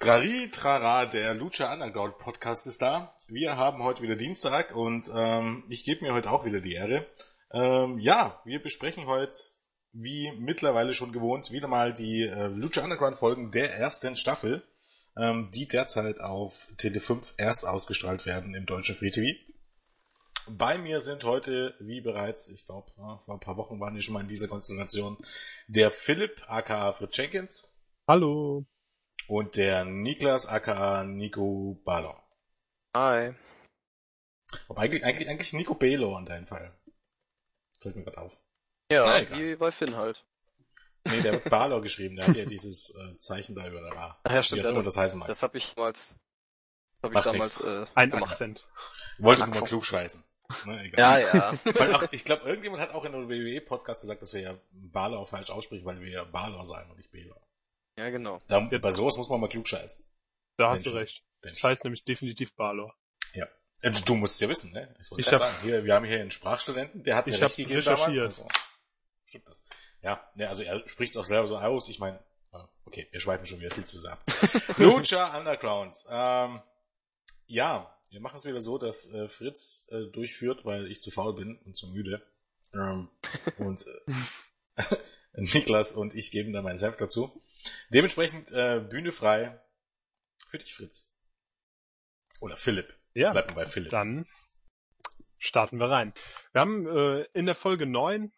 Trari, trara, der Lucha Underground Podcast ist da. Wir haben heute wieder Dienstag und ähm, ich gebe mir heute auch wieder die Ehre. Ähm, ja, wir besprechen heute, wie mittlerweile schon gewohnt, wieder mal die äh, Lucha Underground Folgen der ersten Staffel, ähm, die derzeit auf Tele 5 erst ausgestrahlt werden im deutschen Free TV. Bei mir sind heute, wie bereits, ich glaube, ja, vor ein paar Wochen waren wir schon mal in dieser Konstellation, der Philipp, aka Fritz Jenkins. Hallo. Und der Niklas, aka Nico Ballon. Hi. Aber eigentlich, eigentlich, eigentlich Nico Belo an deinem Fall. Fällt mir gerade auf. Ja, Na, egal. wie bei Finn halt. Nee, der hat Balor geschrieben, der hat ja dieses äh, Zeichen da über der A. Ach ja, stimmt, ja, immer das, das heißen mag. das habe ich damals, hab ich damals äh, Ein gemacht. Akzent. Wollte nur mal klug scheißen. Ne, egal. Ja, ja. Weil auch, ich glaube, irgendjemand hat auch in einem WWE-Podcast gesagt, dass wir ja Balor falsch aussprechen, weil wir ja Balor sagen und nicht Belor. Ja, genau. Da, bei sowas muss man mal klug scheißen. Da hast du Menschen. recht. Denn- Das heißt nämlich definitiv Balor. Äh, Du musst es ja wissen, ne? Ich wollte Ich gerade hab's- sagen, hier, wir haben hier einen Sprachstudenten, der hat mir Ich recht gegeben damals. recherchiert. Also, stimmt das. Ja, ne, also er spricht es auch selber so aus. Ich meine, okay, wir schweifen schon wieder viel zu sehr ab. Lucha Underground. Ähm, ja, wir machen es wieder so, dass äh, Fritz äh, durchführt, weil ich zu faul bin und zu müde. Ähm, und äh, Niklas und ich geben da meinen Senf dazu. Dementsprechend äh, Bühne frei für dich, Fritz. Oder Philipp. Ja, Bleiben bei Philipp. dann starten wir rein. Wir haben äh, in der Folge 9,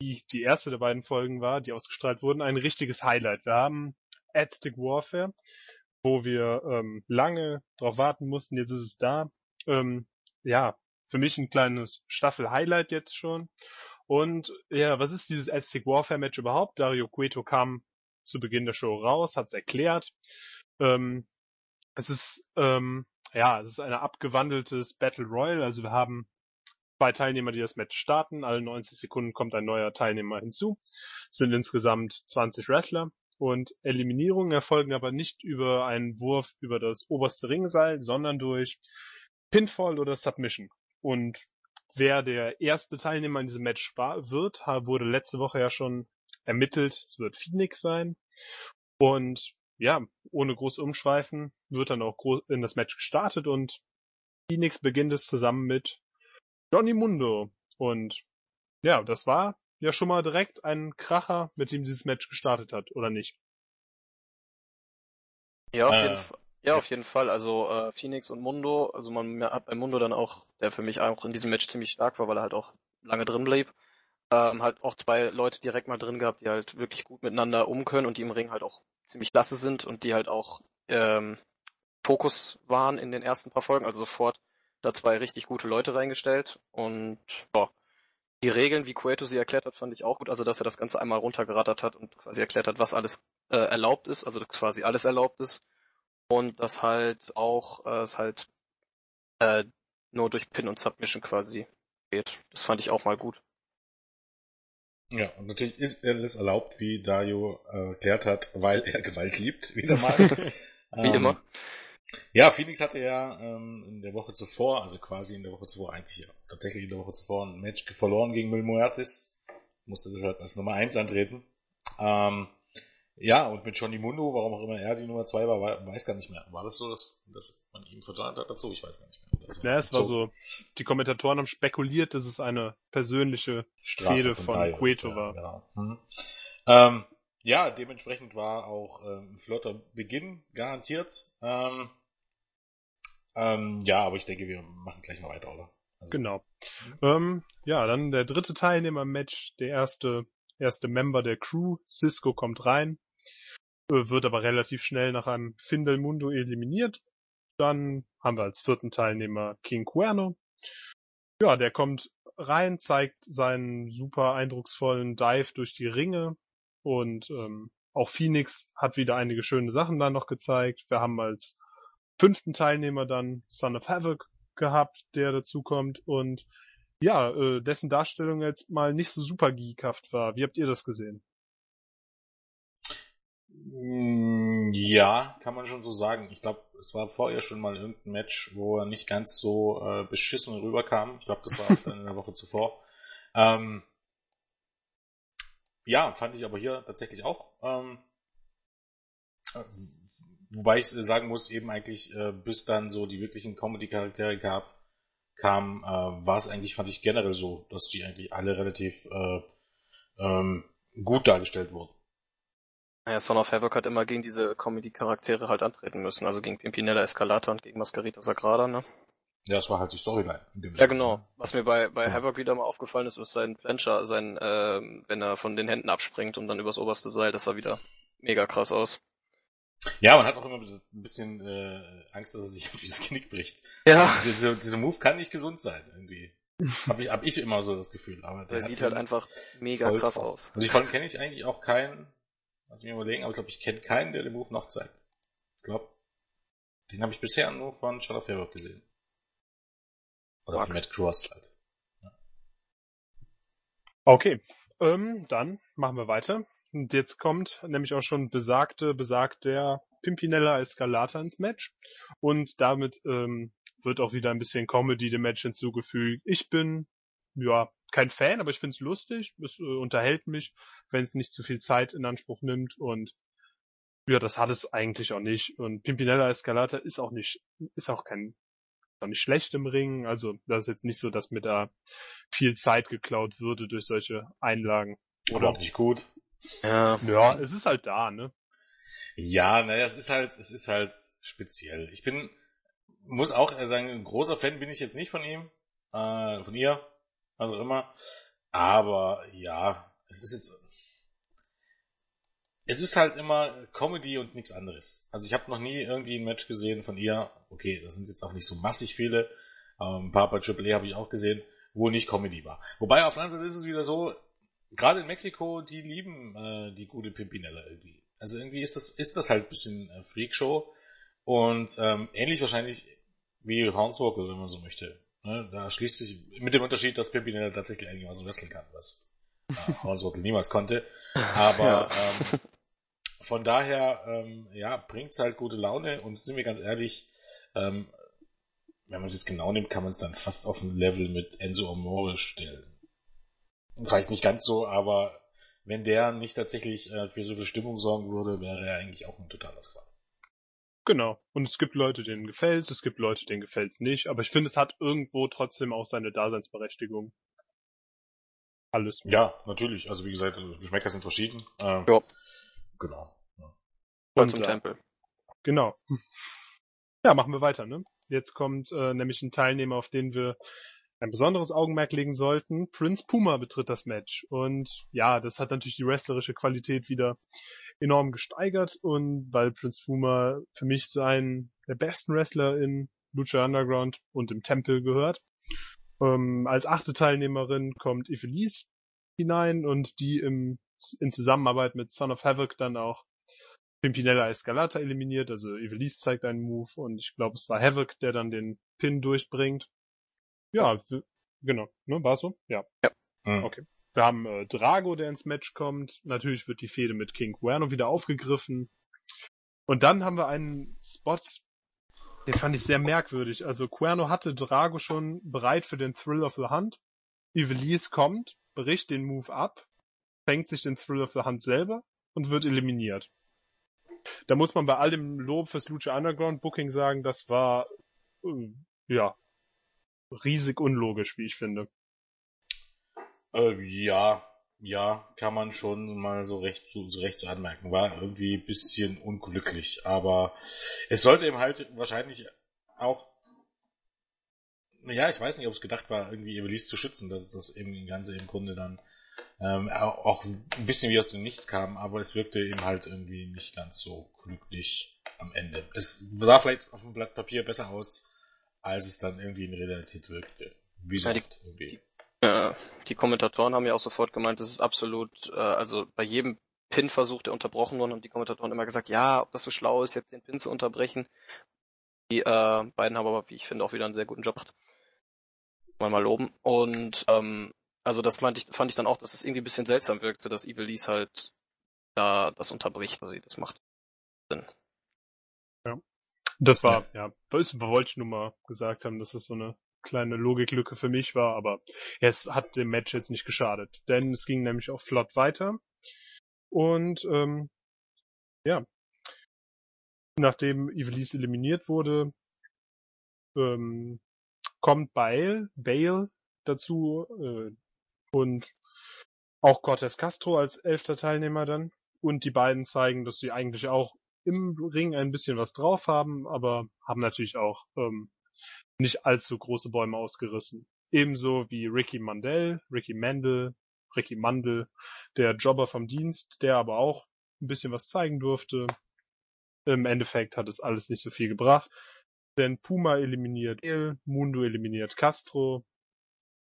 die die erste der beiden Folgen war, die ausgestrahlt wurden, ein richtiges Highlight. Wir haben Aztec Warfare, wo wir ähm, lange drauf warten mussten. Jetzt ist es da. Ähm, ja, für mich ein kleines Staffel-Highlight jetzt schon. Und ja, was ist dieses Aztec Warfare Match überhaupt? Dario Cueto kam zu Beginn der Show raus, hat es erklärt. Ähm, es ist ähm, ja, es ist ein abgewandeltes Battle Royale. Also wir haben zwei Teilnehmer, die das Match starten. Alle 90 Sekunden kommt ein neuer Teilnehmer hinzu. Es sind insgesamt 20 Wrestler. Und Eliminierungen erfolgen aber nicht über einen Wurf über das oberste Ringseil, sondern durch Pinfall oder Submission. Und wer der erste Teilnehmer in diesem Match war, wird, wurde letzte Woche ja schon ermittelt. Es wird Phoenix sein. Und ja, ohne groß umschweifen, wird dann auch groß in das Match gestartet und Phoenix beginnt es zusammen mit Johnny Mundo. Und ja, das war ja schon mal direkt ein Kracher, mit dem dieses Match gestartet hat, oder nicht? Ja, auf Äh, jeden Fall. Ja, auf jeden Fall. Also äh, Phoenix und Mundo, also man hat bei Mundo dann auch, der für mich auch in diesem Match ziemlich stark war, weil er halt auch lange drin blieb, ähm, halt auch zwei Leute direkt mal drin gehabt, die halt wirklich gut miteinander um können und die im Ring halt auch ziemlich klasse sind und die halt auch ähm, Fokus waren in den ersten paar Folgen, also sofort da zwei richtig gute Leute reingestellt. Und boah, die Regeln, wie Cueto sie erklärt hat, fand ich auch gut, also dass er das Ganze einmal runtergerattert hat und quasi erklärt hat, was alles äh, erlaubt ist, also quasi alles erlaubt ist und dass halt auch äh, es halt äh, nur durch Pin und Submission quasi geht. Das fand ich auch mal gut. Ja, und natürlich ist alles erlaubt, wie Dario äh, erklärt hat, weil er Gewalt liebt, wieder mal. Wie Ähm, immer. Ja, Phoenix hatte ja ähm, in der Woche zuvor, also quasi in der Woche zuvor, eigentlich ja, tatsächlich in der Woche zuvor ein Match verloren gegen Mil Muertes. Musste deshalb als Nummer 1 antreten. Ähm, ja, und mit Johnny Mundo, warum auch immer er die Nummer 2 war, wei- weiß gar nicht mehr. War das so, dass, dass man ihn verdammt hat dazu? Ich weiß gar nicht mehr. Oder so. Ja, es war so, die Kommentatoren haben spekuliert, dass es eine persönliche Strafe Fehde von Darius, Cueto ja, war. Genau. Mhm. Ähm, ja, dementsprechend war auch ähm, ein flotter Beginn garantiert. Ähm, ähm, ja, aber ich denke, wir machen gleich mal weiter, oder? Also, Genau. Ähm, ja, dann der dritte Teilnehmer im Match, der erste, erste Member der Crew, Cisco kommt rein, wird aber relativ schnell nach einem Findel Mundo eliminiert. Dann haben wir als vierten Teilnehmer King Cuerno. Ja, der kommt rein, zeigt seinen super eindrucksvollen Dive durch die Ringe und ähm, auch Phoenix hat wieder einige schöne Sachen da noch gezeigt. Wir haben als fünften Teilnehmer dann Son of Havoc gehabt, der dazukommt und ja, äh, dessen Darstellung jetzt mal nicht so super geekhaft war. Wie habt ihr das gesehen? Mm, Ja, kann man schon so sagen. Ich glaube, es war vorher schon mal irgendein Match, wo er nicht ganz so äh, beschissen rüberkam. Ich glaube, das war dann in der Woche zuvor. Ähm, ja, fand ich aber hier tatsächlich auch. Ähm, äh, wobei ich sagen muss, eben eigentlich, äh, bis dann so die wirklichen Comedy-Charaktere gab, kam, äh, war es eigentlich, fand ich generell so, dass die eigentlich alle relativ äh, ähm, gut dargestellt wurden. Naja, Son of Havoc hat immer gegen diese Comedy-Charaktere halt antreten müssen, also gegen Pimpinella Escalata und gegen Mascarita Sagrada, ne? Ja, das war halt die Storyline. Ja, genau. Was mir bei, bei Havoc wieder mal aufgefallen ist, ist sein Plancher, sein, äh, wenn er von den Händen abspringt und dann übers oberste Seil, das sah wieder mega krass aus. Ja, man hat auch immer ein bisschen äh, Angst, dass er sich irgendwie das Knick bricht. Ja. Also, diese, diese Move kann nicht gesund sein, irgendwie. Hab ich, hab ich immer so das Gefühl. Aber der, der sieht halt einfach mega krass aus. Und von kenne ich eigentlich auch keinen, lass mich überlegen, aber ich glaube, ich kenne keinen, der den Move noch zeigt. Ich glaube, den habe ich bisher nur von Shadow Fairwork gesehen. Oder von Matt Cross halt. Ja. Okay, ähm, dann machen wir weiter. Und jetzt kommt nämlich auch schon besagte, besagt der Pimpinella Escalata ins Match. Und damit ähm, wird auch wieder ein bisschen Comedy dem Match hinzugefügt. Ich bin, ja, kein Fan, aber ich find's lustig. Es äh, unterhält mich, wenn es nicht zu viel Zeit in Anspruch nimmt. Und ja, das hat es eigentlich auch nicht. Und Pimpinella Escalata ist auch nicht, ist auch kein, ist auch nicht schlecht im Ring. Also das ist jetzt nicht so, dass mir da viel Zeit geklaut würde durch solche Einlagen. Oder auch nicht gut. Ja. Ja, es ist halt da, ne? Ja, naja, es ist halt, es ist halt speziell. Ich bin, muss auch sagen, ein großer Fan bin ich jetzt nicht von ihm, äh, von ihr, also immer. Aber ja, es ist jetzt, es ist halt immer Comedy und nichts anderes. Also ich habe noch nie irgendwie ein Match gesehen von ihr. Okay, das sind jetzt auch nicht so massig viele. Ähm, ein paar bei Triple A habe ich auch gesehen, wo nicht Comedy war. Wobei auf der anderen Seite ist es wieder so, gerade in Mexiko, die lieben äh, die gute Pimpinella irgendwie. Also irgendwie ist das, ist das halt ein bisschen äh, Freakshow. Und ähm, ähnlich wahrscheinlich wie Hornswoggle, wenn man so möchte. Ne? Da schließt sich mit dem Unterschied, dass Pimpinella tatsächlich einigermaßen wresteln kann, was äh, Hornswoggle niemals konnte. Aber ja. ähm, von daher, ähm, ja, bringt's halt gute Laune und sind wir ganz ehrlich, ähm, wenn man es jetzt genau nimmt, kann man es dann fast auf ein Level mit Enzo Amore stellen. Vielleicht nicht ganz so, aber wenn der nicht tatsächlich äh, für so viel Stimmung sorgen würde, wäre er eigentlich auch ein totaler Star. Genau. Und es gibt Leute, denen gefällt's, es gibt Leute, denen gefällt's nicht. Aber ich finde, es hat irgendwo trotzdem auch seine Daseinsberechtigung. Alles. Ja, natürlich. Also wie gesagt, Geschmäcker sind verschieden. Ähm, ja. Genau. Ja. Und zum Tempel. Genau. Ja, machen wir weiter, ne? Jetzt kommt äh, nämlich ein Teilnehmer, auf den wir ein besonderes Augenmerk legen sollten. Prince Puma betritt das Match. Und ja, das hat natürlich die wrestlerische Qualität wieder enorm gesteigert. Und weil Prince Puma für mich zu einem der besten Wrestler in Lucha Underground und im Tempel gehört. Ähm, als achte Teilnehmerin kommt Evelise hinein und die im, in Zusammenarbeit mit Son of Havoc dann auch Pimpinella Escalata eliminiert. Also Evelise zeigt einen Move und ich glaube es war Havoc, der dann den Pin durchbringt. Ja, genau. Ne, war so? Ja. Ja. Mhm. Okay. Wir haben äh, Drago, der ins Match kommt. Natürlich wird die Fehde mit King Cuerno wieder aufgegriffen. Und dann haben wir einen Spot, den fand ich sehr merkwürdig. Also Cuerno hatte Drago schon bereit für den Thrill of the Hunt. Ivelisse kommt, bricht den Move ab, fängt sich den Thrill of the Hunt selber und wird eliminiert. Da muss man bei all dem Lob fürs Lucha Underground Booking sagen, das war, äh, ja, riesig unlogisch, wie ich finde. Äh, ja, ja, kann man schon mal so recht zu, so recht zu anmerken. War irgendwie ein bisschen unglücklich, aber es sollte eben halt wahrscheinlich auch, ja, ich weiß nicht, ob es gedacht war, irgendwie Evelise zu schützen, dass das eben das Ganze im Grunde dann ähm, auch ein bisschen wie aus dem Nichts kam, aber es wirkte eben halt irgendwie nicht ganz so glücklich am Ende. Es sah vielleicht auf dem Blatt Papier besser aus, als es dann irgendwie in Realität wirkte. Wie ja, die, irgendwie. Äh, die Kommentatoren haben ja auch sofort gemeint, das ist absolut, äh, also bei jedem Pin-Versuch, der unterbrochen wurde, und die Kommentatoren immer gesagt, ja, ob das so schlau ist, jetzt den Pin zu unterbrechen. Die äh, beiden haben aber, wie ich finde, auch wieder einen sehr guten Job gemacht. Mal mal loben. Und ähm, also das fand ich, fand ich dann auch, dass es irgendwie ein bisschen seltsam wirkte, dass Evil Lees halt da das unterbricht, was sie das macht. Sinn. Das war, ja, wollte ich nur mal gesagt haben, dass es so eine kleine Logiklücke für mich war, aber ja, es hat dem Match jetzt nicht geschadet, denn es ging nämlich auch flott weiter und ähm, ja, nachdem Ivelisse eliminiert wurde, ähm, kommt Bale, Bale dazu äh, und auch Cortez Castro als elfter Teilnehmer dann. Und die beiden zeigen, dass sie eigentlich auch im Ring ein bisschen was drauf haben, aber haben natürlich auch ähm, nicht allzu große Bäume ausgerissen. Ebenso wie Ricky Mandel, Ricky Mandel, Ricky Mandel, der Jobber vom Dienst, der aber auch ein bisschen was zeigen durfte. Im Endeffekt hat es alles nicht so viel gebracht, denn Puma eliminiert El, Mundo eliminiert Castro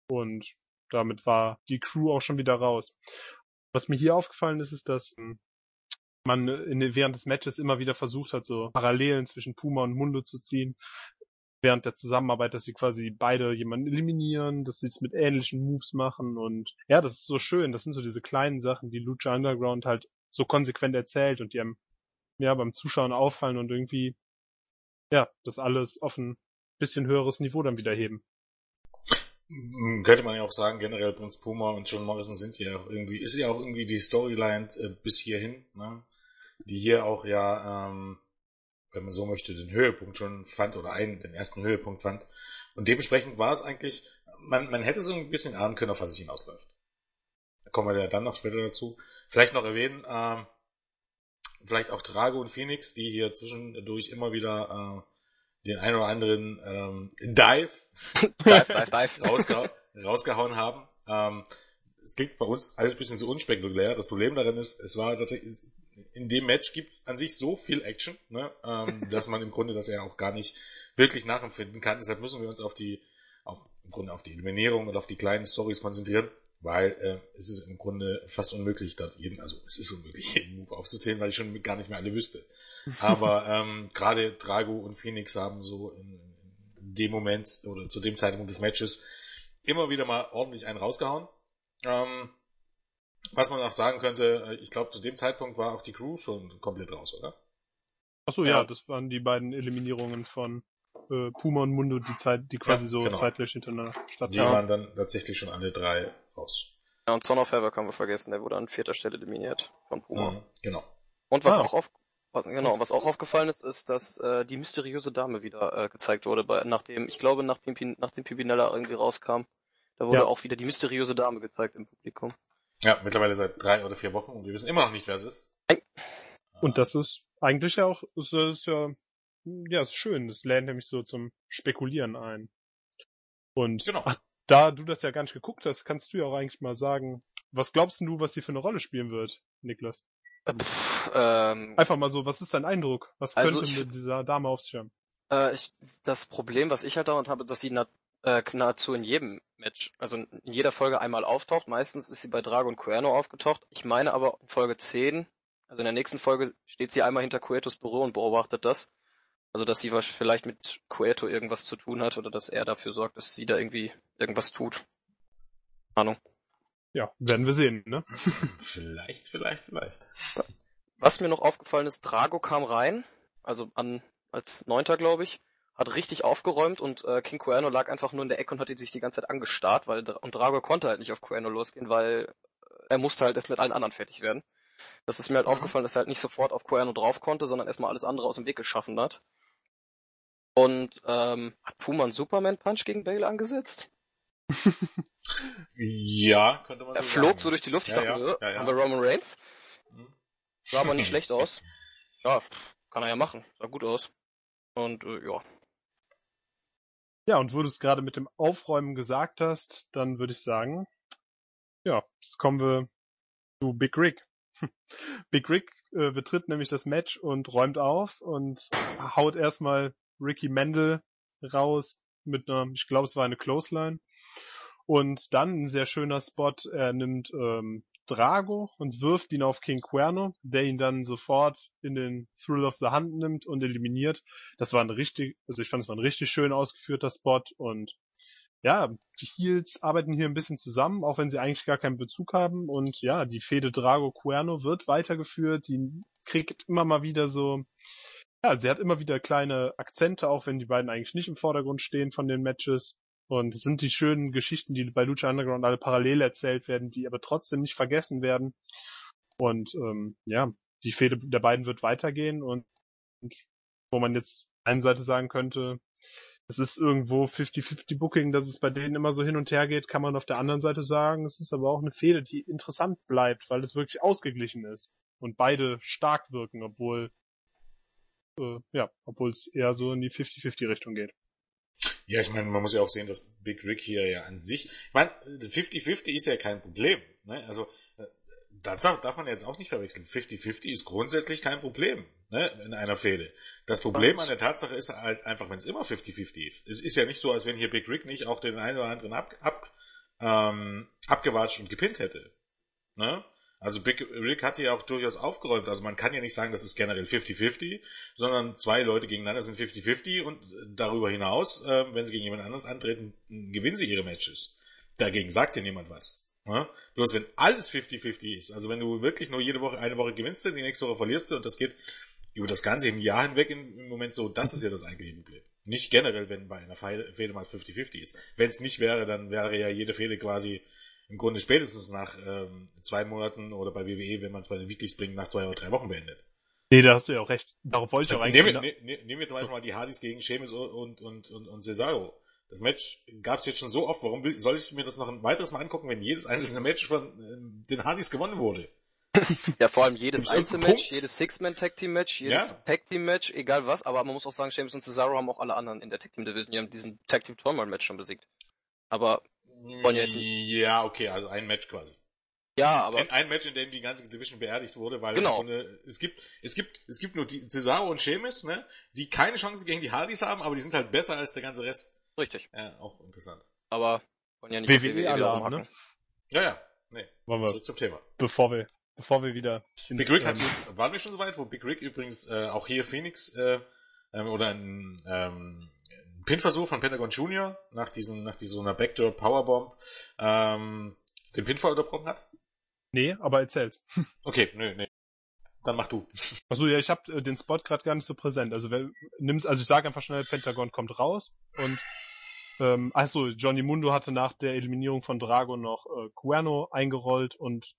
und damit war die Crew auch schon wieder raus. Was mir hier aufgefallen ist, ist, dass hm, man in, während des Matches immer wieder versucht hat, so Parallelen zwischen Puma und Mundo zu ziehen. Während der Zusammenarbeit, dass sie quasi beide jemanden eliminieren, dass sie es mit ähnlichen Moves machen und ja, das ist so schön. Das sind so diese kleinen Sachen, die Lucha Underground halt so konsequent erzählt und die einem ja beim Zuschauen auffallen und irgendwie ja, das alles auf ein bisschen höheres Niveau dann wieder heben. Könnte man ja auch sagen, generell Prinz Puma und John Morrison sind ja auch irgendwie, ist ja auch irgendwie die Storyline äh, bis hierhin, ne? Die hier auch ja, ähm, wenn man so möchte, den Höhepunkt schon fand oder einen, den ersten Höhepunkt fand. Und dementsprechend war es eigentlich, man, man hätte so ein bisschen ahnen können, auf was es hinausläuft. Da kommen wir ja dann noch später dazu. Vielleicht noch erwähnen, ähm, vielleicht auch Drago und Phoenix, die hier zwischendurch immer wieder äh, den ein oder anderen ähm, Dive, dive, dive, dive. Rausgeha rausgehauen haben. Ähm, es klingt bei uns alles ein bisschen so unspektakulär. Das Problem darin ist, es war tatsächlich, in dem Match gibt's an sich so viel Action, ne, ähm, dass man im Grunde das ja auch gar nicht wirklich nachempfinden kann. Deshalb müssen wir uns auf die, auf, im Grunde auf die Eliminierung und auf die kleinen Stories konzentrieren weil äh, es ist im Grunde fast unmöglich, dort jeden, also es ist unmöglich, jeden Move aufzuzählen, weil ich schon gar nicht mehr alle wüsste. Aber ähm, gerade Drago und Phoenix haben so in, in dem Moment oder zu dem Zeitpunkt des Matches immer wieder mal ordentlich einen rausgehauen. Ähm, was man auch sagen könnte, äh, ich glaube, zu dem Zeitpunkt war auch die Crew schon komplett raus, oder? Achso, ja. ja, das waren die beiden Eliminierungen von äh, Puma und Mundo, die Zeit, die quasi ja, so genau. zeitgleich hintereinander stattfanden. Die waren dann tatsächlich schon alle drei raus. Ja, und Son of Havoc haben wir vergessen, der wurde an vierter Stelle eliminiert von Puma. Mhm, genau. Und was ah. auch auf, was, genau, was auch aufgefallen ist, ist, dass äh, die mysteriöse Dame wieder äh, gezeigt wurde, bei, nachdem, ich glaube, nachdem, nachdem Pimpinella irgendwie rauskam, da wurde ja. auch wieder die mysteriöse Dame gezeigt im Publikum. Ja, mittlerweile seit drei oder vier Wochen und wir wissen immer noch nicht, wer es ist. Und das ist eigentlich ja auch, das ist ja, ja, ist schön. Das lädt nämlich so zum Spekulieren ein. Und genau. ach, da du das ja gar nicht geguckt hast, kannst du ja auch eigentlich mal sagen, was glaubst du, was sie für eine Rolle spielen wird, Niklas? Äh, pff, ähm, Einfach mal so, was ist dein Eindruck? Was also könnte ich, mit dieser Dame auf sich haben? Äh, ich, das Problem, was ich halt daran habe, dass sie na, äh, nahezu in jedem Match, also in jeder Folge einmal auftaucht. Meistens ist sie bei Drago und Cuerno aufgetaucht. Ich meine aber in Folge 10, also in der nächsten Folge steht sie einmal hinter Cuetos Büro und beobachtet das. Also, dass sie vielleicht mit Cueto irgendwas zu tun hat oder dass er dafür sorgt, dass sie da irgendwie irgendwas tut. Ahnung. Ja, werden wir sehen, ne? vielleicht, vielleicht, vielleicht. Was mir noch aufgefallen ist, Drago kam rein, also an als Neunter, glaube ich, hat richtig aufgeräumt und äh, King Cuerno lag einfach nur in der Ecke und hat ihn sich die ganze Zeit angestarrt, weil und Drago konnte halt nicht auf Cuerno losgehen, weil er musste halt erst mit allen anderen fertig werden. Das ist mir halt mhm. aufgefallen, dass er halt nicht sofort auf Cuerno drauf konnte, sondern erstmal alles andere aus dem Weg geschaffen hat. Und ähm, hat Puma einen Superman-Punch gegen Bale angesetzt? ja, könnte man er so Er flog so durch die Luft. Ich ja, dachte, ja, äh, ja, haben wir Roman Reigns? Mhm. Sah aber nicht schlecht aus. Ja, kann er ja machen. Sah gut aus. Und äh, ja. Ja, und wo du es gerade mit dem Aufräumen gesagt hast, dann würde ich sagen, ja, jetzt kommen wir zu Big Rick. Big Rick äh, betritt nämlich das Match und räumt auf und haut erstmal Ricky Mendel raus mit einer, ich glaube es war eine Clothesline. Und dann ein sehr schöner Spot, er nimmt ähm, Drago und wirft ihn auf King Cuerno, der ihn dann sofort in den Thrill of the Hand nimmt und eliminiert. Das war ein richtig, also ich fand es war ein richtig schön ausgeführter Spot und ja, die Heels arbeiten hier ein bisschen zusammen, auch wenn sie eigentlich gar keinen Bezug haben und ja, die Fehde Drago Cuerno wird weitergeführt, die kriegt immer mal wieder so ja, sie hat immer wieder kleine Akzente, auch wenn die beiden eigentlich nicht im Vordergrund stehen von den Matches. Und es sind die schönen Geschichten, die bei Lucha Underground alle parallel erzählt werden, die aber trotzdem nicht vergessen werden. Und ähm, ja, die Fehde der beiden wird weitergehen und, wo man jetzt einen Seite sagen könnte, es ist irgendwo 50-50 Booking, dass es bei denen immer so hin und her geht, kann man auf der anderen Seite sagen, es ist aber auch eine Fehde, die interessant bleibt, weil es wirklich ausgeglichen ist und beide stark wirken, obwohl äh, ja, obwohl es eher so in die 50-50 Richtung geht. Ja, ich meine, man muss ja auch sehen, dass Big Rick hier ja an sich, ich meine, 50-50 ist ja kein Problem. Ne? Also das darf man jetzt auch nicht verwechseln. 50-50 ist grundsätzlich kein Problem ne, in einer Fehde. Das Problem an der Tatsache ist halt einfach, wenn es immer 50-50 ist. Es ist ja nicht so, als wenn hier Big Rick nicht auch den einen oder anderen ab, ab, ähm, abgewatscht und gepinnt hätte. Ne? Also Big Rick hatte ja auch durchaus aufgeräumt. Also man kann ja nicht sagen, das ist generell 50-50, sondern zwei Leute gegeneinander sind 50-50 und darüber hinaus, äh, wenn sie gegen jemand anderes antreten, gewinnen sie ihre Matches. Dagegen sagt ja niemand was. Ja? Bloß wenn alles 50-50 ist, also wenn du wirklich nur jede Woche, eine Woche gewinnst, die nächste Woche verlierst du und das geht über das ganze Jahr hinweg im Moment so, das ist ja das eigentliche Problem. Nicht generell, wenn bei einer Fehde mal 50-50 ist. Wenn es nicht wäre, dann wäre ja jede Fehde quasi im Grunde spätestens nach ähm, zwei Monaten oder bei WWE, wenn man es bei den Weeklies bringt, nach zwei oder drei Wochen beendet. Nee, da hast du ja auch recht. Darauf wollte ich auch eigentlich. Nehmen, ne, nehmen wir zum Beispiel mal die Hardys gegen Sheamus und, und, und, und Cesaro. Das Match gab es jetzt schon so oft, warum will, soll ich mir das noch ein weiteres Mal angucken, wenn jedes einzelne Match von äh, den Hardys gewonnen wurde? ja, vor allem jedes Einzelmatch, jedes Six-Man-Tag-Team-Match, jedes ja. Tag-Team-Match, egal was, aber man muss auch sagen, James und Cesaro haben auch alle anderen in der Tag-Team-Division, die haben diesen Tag-Team-Tournament-Match schon besiegt. Aber ja jetzt nicht. Ja, okay, also ein Match quasi. Ja, aber. Ein, ein, Match, in dem die ganze Division beerdigt wurde, weil genau. Grunde, es gibt, es gibt, es gibt nur die Cesaro und Sheamus, ne, die keine Chance gegen die Hardys haben, aber die sind halt besser als der ganze Rest. Richtig. Ja, auch interessant. Aber wollen ja nicht WWE, WWE Alarm, ne? Ja, ja. Nee. Wollen wir, Zurück zum Thema. Bevor wir, bevor wir wieder. Big Rick hat, ähm, waren wir schon so weit, wo Big Rick übrigens äh, auch hier Phoenix äh, ähm, oder ein ähm, Pinversuch von Pentagon Junior nach diesen, nach dieser einer Backdoor Powerbomb ähm, den Pinfall unterbrochen hat? Nee, aber erzähl's. Okay, nö, nee. Dann mach du. Achso, ja, ich habe äh, den Spot gerade gar nicht so präsent. Also wer, nimm's, also ich sage einfach schnell, Pentagon kommt raus und ähm, achso, Johnny Mundo hatte nach der Eliminierung von Drago noch äh, Cuerno eingerollt und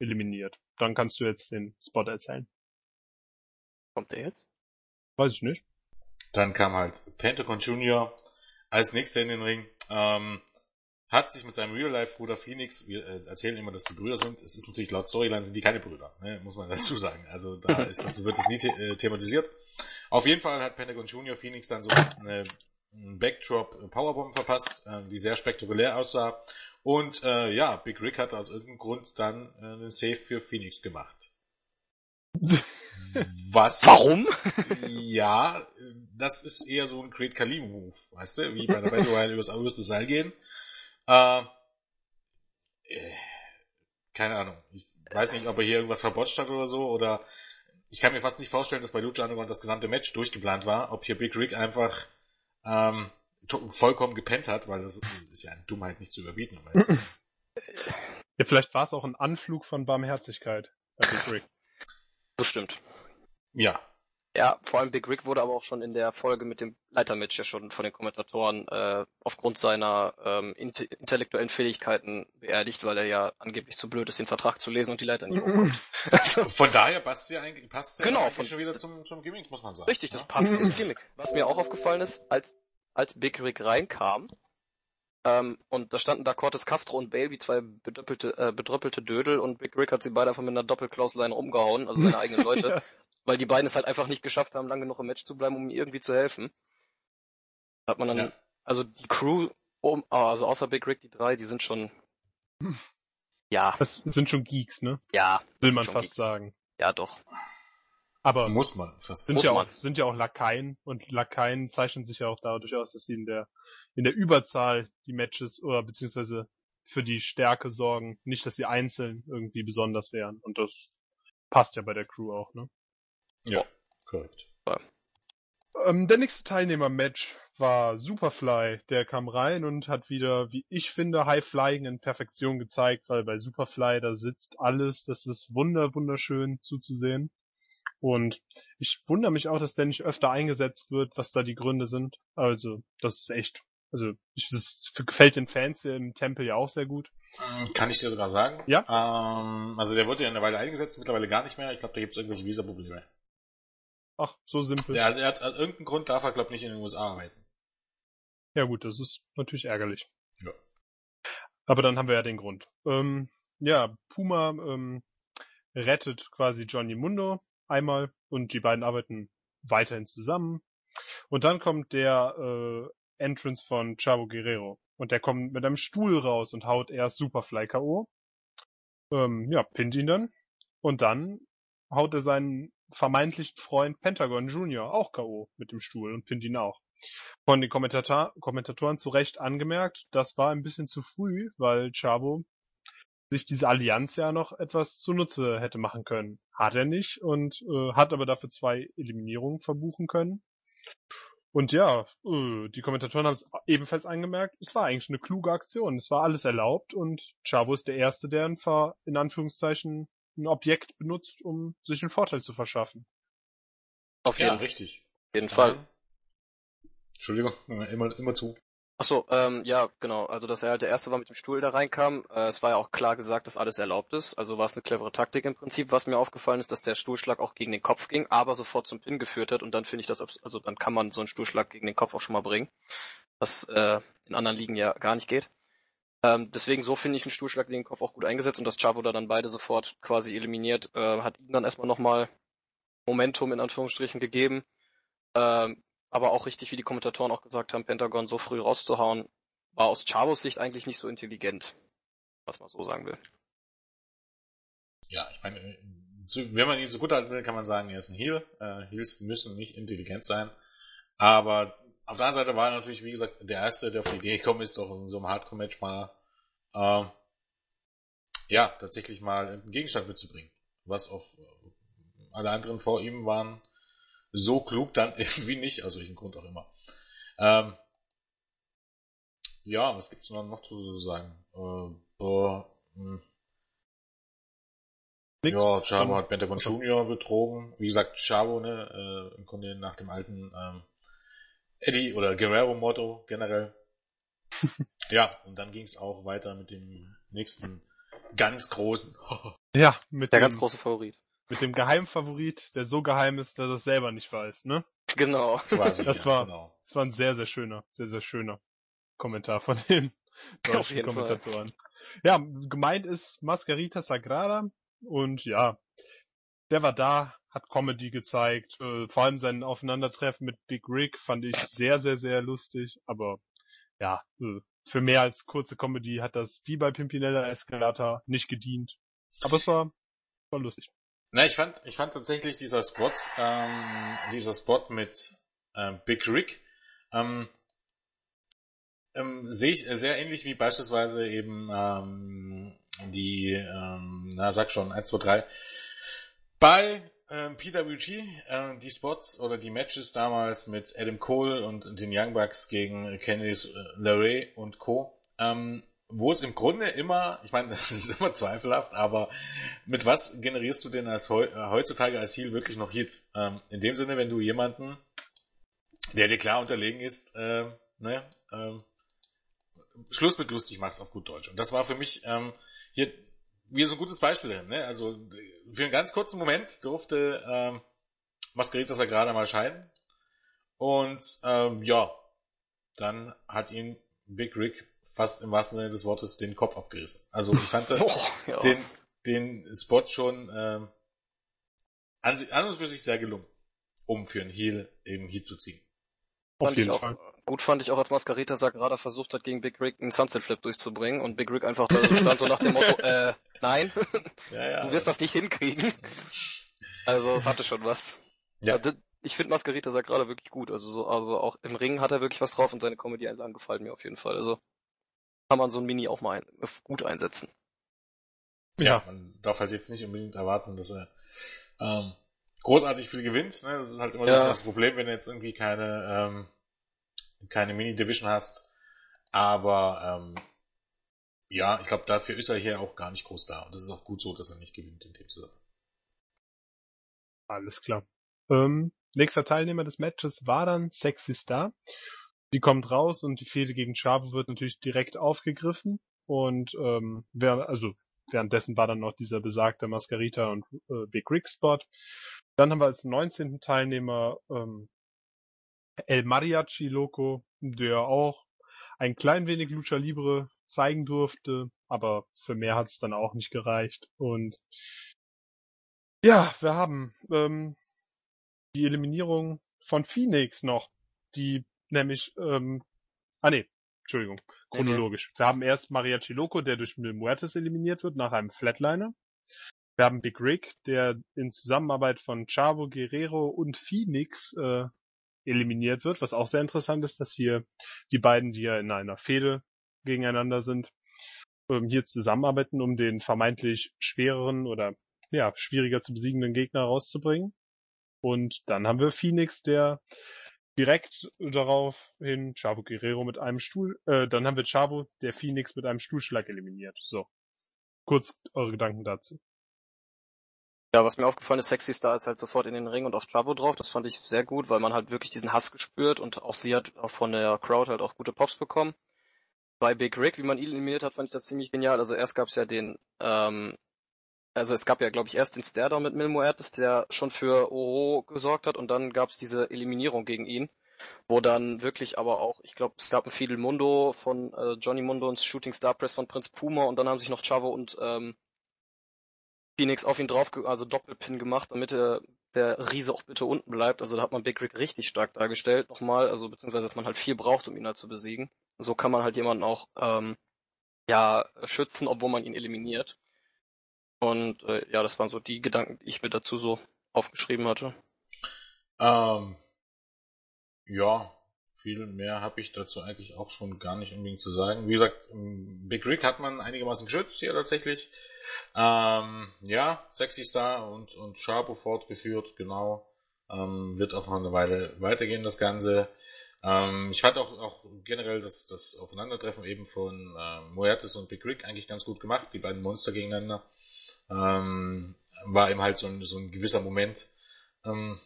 eliminiert. Dann kannst du jetzt den Spot erzählen. Kommt der jetzt? Weiß ich nicht. Dann kam halt Pentagon Junior als nächster in den Ring. Ähm, hat sich mit seinem Real-Life-Bruder Phoenix, wir äh, erzählen immer, dass die Brüder sind. Es ist natürlich laut Storyline sind die keine Brüder, ne? muss man dazu sagen. Also da ist das, wird das nie the äh, thematisiert. Auf jeden Fall hat Pentagon Junior Phoenix dann so eine, Backdrop Powerbomb verpasst, äh, die sehr spektakulär aussah. Und äh, ja, Big Rick hat aus irgendeinem Grund dann äh, einen Save für Phoenix gemacht. Was? Warum? ja, das ist eher so ein Great Kali Move, weißt du, wie bei der Battle Royale übers oberste Seil gehen. Äh, äh, keine Ahnung. Ich weiß nicht, ob er hier irgendwas verbotscht hat oder so, oder ich kann mir fast nicht vorstellen, dass bei Lucha Underground das gesamte Match durchgeplant war, ob hier Big Rick einfach ähm, vollkommen gepennt hat, weil das ist ja eine Dummheit nicht zu überbieten. ja, vielleicht war es auch ein Anflug von Barmherzigkeit bei Big Rick. Bestimmt. Ja, ja, vor allem Big Rick wurde aber auch schon in der Folge mit dem Leitermatch ja schon von den Kommentatoren äh, aufgrund seiner ähm, int intellektuellen Fähigkeiten beerdigt, weil er ja angeblich zu blöd ist, den Vertrag zu lesen und die Leiter nicht also, von daher passt ja eigentlich, passt genau, ja von, schon wieder zum, zum Gimmick, muss man sagen. Richtig, das ja? passt ins Gimmick. Was mir auch aufgefallen ist, als, als Big Rick reinkam, ähm, und da standen da Cortes Castro und Bale wie zwei bedröppelte, äh, bedröppelte Dödel und Big Rick hat sie beide einfach mit einer Doppelklausleine umgehauen, also seine eigenen Leute. Weil die beiden es halt einfach nicht geschafft haben, lange noch im Match zu bleiben, um ihm irgendwie zu helfen. Hat man dann, ja. also die Crew, um, ah, also außer Big Rick, die drei, die sind schon, ja. Das sind schon Geeks, ne? Ja. Will man fast Geeks. sagen. Ja, doch. Aber muss man fast sind muss ja man. auch sind ja auch Lakaien und Lakaien zeichnen sich ja auch dadurch aus, dass sie in der in der Überzahl die Matches oder beziehungsweise für die Stärke sorgen, nicht, dass sie einzeln irgendwie besonders wären und das passt ja bei der Crew auch, ne? Ja, korrekt. Ja. Ähm, der nächste Teilnehmer-Match war Superfly. Der kam rein und hat wieder, wie ich finde, High Flying in Perfektion gezeigt, weil bei Superfly da sitzt alles. Das ist wunder, wunderschön zuzusehen. Und ich wundere mich auch, dass der nicht öfter eingesetzt wird, was da die Gründe sind. Also, das ist echt, also, ich, das gefällt den Fans hier im Tempel ja auch sehr gut. Kann ich dir sogar sagen. Ja. Ähm, also der wurde ja eine Weile eingesetzt, mittlerweile gar nicht mehr. Ich glaube, da gibt es irgendwelche Visa-Probleme. Ach, so simpel. Ja, also er hat, aus irgendeinem Grund darf er, glaube ich, nicht in den USA arbeiten. Ja gut, das ist natürlich ärgerlich. Ja. Aber dann haben wir ja den Grund. Ähm, ja, Puma ähm, rettet quasi Johnny Mundo einmal und die beiden arbeiten weiterhin zusammen. Und dann kommt der äh, Entrance von Chavo Guerrero. Und der kommt mit einem Stuhl raus und haut erst Superfly K.O. Ähm, ja, pinnt ihn dann. Und dann haut er seinen vermeintlichen Freund Pentagon Junior auch K.O. mit dem Stuhl und pinnt ihn auch. Von den Kommentator Kommentatoren zu Recht angemerkt, das war ein bisschen zu früh, weil Chavo sich diese Allianz ja noch etwas zunutze hätte machen können. Hat er nicht und äh, hat aber dafür zwei Eliminierungen verbuchen können. Und ja, äh, die Kommentatoren haben es ebenfalls angemerkt, es war eigentlich eine kluge Aktion. Es war alles erlaubt und Chavo ist der Erste, der in Anführungszeichen ein Objekt benutzt, um sich einen Vorteil zu verschaffen. Auf Ja, jeden, richtig. jeden Fall. Entschuldigung, immer, immer zu. Achso, ähm, ja, genau. Also, dass er halt der Erste war mit dem Stuhl da reinkam. Äh, es war ja auch klar gesagt, dass alles erlaubt ist. Also war es eine clevere Taktik im Prinzip. Was mir aufgefallen ist, dass der Stuhlschlag auch gegen den Kopf ging, aber sofort zum Pin geführt hat. Und dann finde ich das, also dann kann man so einen Stuhlschlag gegen den Kopf auch schon mal bringen. Was äh, in anderen Ligen ja gar nicht geht. Ähm, deswegen so finde ich einen Stuhlschlag gegen den Kopf auch gut eingesetzt und dass Chavo da dann beide sofort quasi eliminiert, äh, hat ihm dann erstmal nochmal Momentum in Anführungsstrichen gegeben. Ähm, aber auch richtig, wie die Kommentatoren auch gesagt haben, Pentagon so früh rauszuhauen, war aus Chavos Sicht eigentlich nicht so intelligent. Was man so sagen will. Ja, ich meine, wenn man ihn so gut halten will, kann man sagen, er ist ein Heel. Äh, Heels müssen nicht intelligent sein. Aber auf der anderen Seite war er natürlich, wie gesagt, der Erste, der auf die Idee gekommen ist, doch in so einem Hardcore-Match mal, ähm, ja, tatsächlich mal einen Gegenstand mitzubringen. Was auf äh, alle anderen vor ihm waren so klug dann irgendwie nicht, aus welchem Grund auch immer. Ähm, ja, was gibt's noch noch zu sagen? Äh, boah, hm. Nix. Ja, Chavo hat Pentagon Junior betrogen. Wie gesagt, Chavo, ne, äh, im Grunde nach dem alten ähm, Eddie oder Guerrero-Motto generell. ja, und dann ging es auch weiter mit dem nächsten ganz großen. Ja, mit Der dem, ganz große Favorit. mit dem Geheimfavorit, der so geheim ist, dass er es selber nicht weiß, ne? Genau. quasi. Das ja, war- genau. Das war ein sehr, sehr schöner, sehr, sehr schöner Kommentar von den deutschen jeden Fall. Kommentatoren. Ja, gemeint ist Mascarita Sagrada und ja, der war da, hat Comedy gezeigt, äh, vor allem sein Aufeinandertreffen mit Big Rick fand ich sehr, sehr, sehr lustig, aber ja, äh, für mehr als kurze Comedy hat das wie bei Pimpinella Escalata nicht gedient. Aber es war, war lustig. Na, ich fand, ich fand tatsächlich dieser Spot, ähm, dieser Spot mit ähm, Big Rick, ähm, ähm, sehe ich sehr ähnlich wie beispielsweise eben ähm, die, ähm, na sag schon, 1, 2, 3, bei ähm, PWG, ähm, die Spots oder die Matches damals mit Adam Cole und den Young Bucks gegen Candice äh, LeRae und Co., ähm, wo es im Grunde immer, ich meine, das ist immer zweifelhaft, aber mit was generierst du denn als äh, heutzutage als Heel wirklich noch Hit? Ähm, in dem Sinne, wenn du jemanden, der dir klar unterlegen ist, ähm, ne, ähm, Schluss mit lustig machst auf gut Deutsch. Und das war für mich ähm, hier wie so ein gutes Beispiel. Ne? Also für einen ganz kurzen Moment durfte ähm, Masquerita Sagrada mal scheiden. Und ähm, ja, dann hat ihn Big Rick fast im wahrsten Sinne des Wortes den Kopf abgerissen. Also ich fand das, Oh, ja. den, den Spot schon ähm, an, an und für sich sehr gelungen, um für einen Heel eben Heat zu ziehen. Auf jeden Fall. Gut fand ich auch, als Mascarita Sagrada versucht hat, gegen Big Rick einen Sunset Flip durchzubringen und Big Rick einfach da so stand so nach dem Motto, äh, nein, Ja, ja. du wirst das nicht hinkriegen. Also, es hatte schon was. Ja. das- Ich finde Mascarita Sagrada wirklich gut. Also, so, also auch im Ring hat er wirklich was drauf und seine Comedy-Einlagen gefallen mir auf jeden Fall. Also, kann man so ein Mini auch mal ein, gut einsetzen. ja, man darf halt jetzt nicht unbedingt erwarten, dass er ähm, großartig viel gewinnt. Ne? Das ist halt immer Ja. das, Problem, wenn du jetzt irgendwie keine, ähm, keine Mini-Division hast. Aber ähm, ja, ich glaube, dafür ist er hier auch gar nicht groß da. Und das ist auch gut so, dass er nicht gewinnt in dem Sinne. Alles klar. Ähm, nächster Teilnehmer des Matches war dann Sexy Star. Die kommt raus und die Fehde gegen Chavo wird natürlich direkt aufgegriffen. Und ähm, wer, also währenddessen war dann noch dieser besagte Mascarita und äh, Big Rick Spot. Dann haben wir als 19. Teilnehmer ähm, El Mariachi Loco, der auch ein klein wenig Lucha Libre zeigen durfte, aber für mehr hat es dann auch nicht gereicht. Und ja, wir haben ähm, die Eliminierung von Phoenix noch, die nämlich, ähm, ah nee, Entschuldigung, chronologisch. Wir haben erst Mariachi Loco, der durch Mil Muertes eliminiert wird nach einem Flatliner. Wir haben Big Rick, der in Zusammenarbeit von Chavo Guerrero und Phoenix äh, eliminiert wird, was auch sehr interessant ist, dass hier die beiden, die ja in einer Fehde gegeneinander sind, ähm, hier zusammenarbeiten, um den vermeintlich schwereren oder ja, schwieriger zu besiegenden Gegner rauszubringen. Und dann haben wir Phoenix, der direkt daraufhin Chavo Guerrero mit einem Stuhl, äh, dann haben wir Chavo, der Phoenix mit einem Stuhlschlag eliminiert. So. Kurz eure Gedanken dazu. Ja, was mir aufgefallen ist, Sexy Star ist halt sofort in den Ring und auf Chavo drauf. Das fand ich sehr gut, weil man halt wirklich diesen Hass gespürt und auch sie hat auch von der Crowd halt auch gute Pops bekommen. Bei Big Rick, wie man ihn eliminiert hat, fand ich das ziemlich genial. Also erst gab es ja den, ähm, also es gab ja, glaube ich, erst den Stairdown mit Mil Muertes, der schon für Oro gesorgt hat und dann gab es diese Eliminierung gegen ihn, wo dann wirklich aber auch, ich glaube, es gab ein Fidel Mundo von äh, Johnny Mundo und Shooting Star Press von Prinz Puma und dann haben sich noch Chavo und ähm, Phoenix auf ihn drauf, also Doppelpin gemacht, damit er, der Riese auch bitte unten bleibt. Also da hat man Big Rick richtig stark dargestellt nochmal, also beziehungsweise dass man halt viel braucht, um ihn halt zu besiegen. So kann man halt jemanden auch ähm, ja schützen, obwohl man ihn eliminiert. Und äh, ja, das waren so die Gedanken, die ich mir dazu so aufgeschrieben hatte. Ähm, ja, viel mehr habe ich dazu eigentlich auch schon gar nicht unbedingt zu sagen. Wie gesagt, Big Rick hat man einigermaßen geschützt hier tatsächlich. Ähm, ja, Sexy Star und, und Sharpo fortgeführt, genau. Ähm, wird auch noch eine Weile weitergehen, das Ganze. Ähm, ich fand auch, auch generell das, das Aufeinandertreffen eben von äh, Moertes und Big Rick eigentlich ganz gut gemacht, die beiden Monster gegeneinander. Ähm, war eben halt so ein, so ein gewisser Moment. Ähm,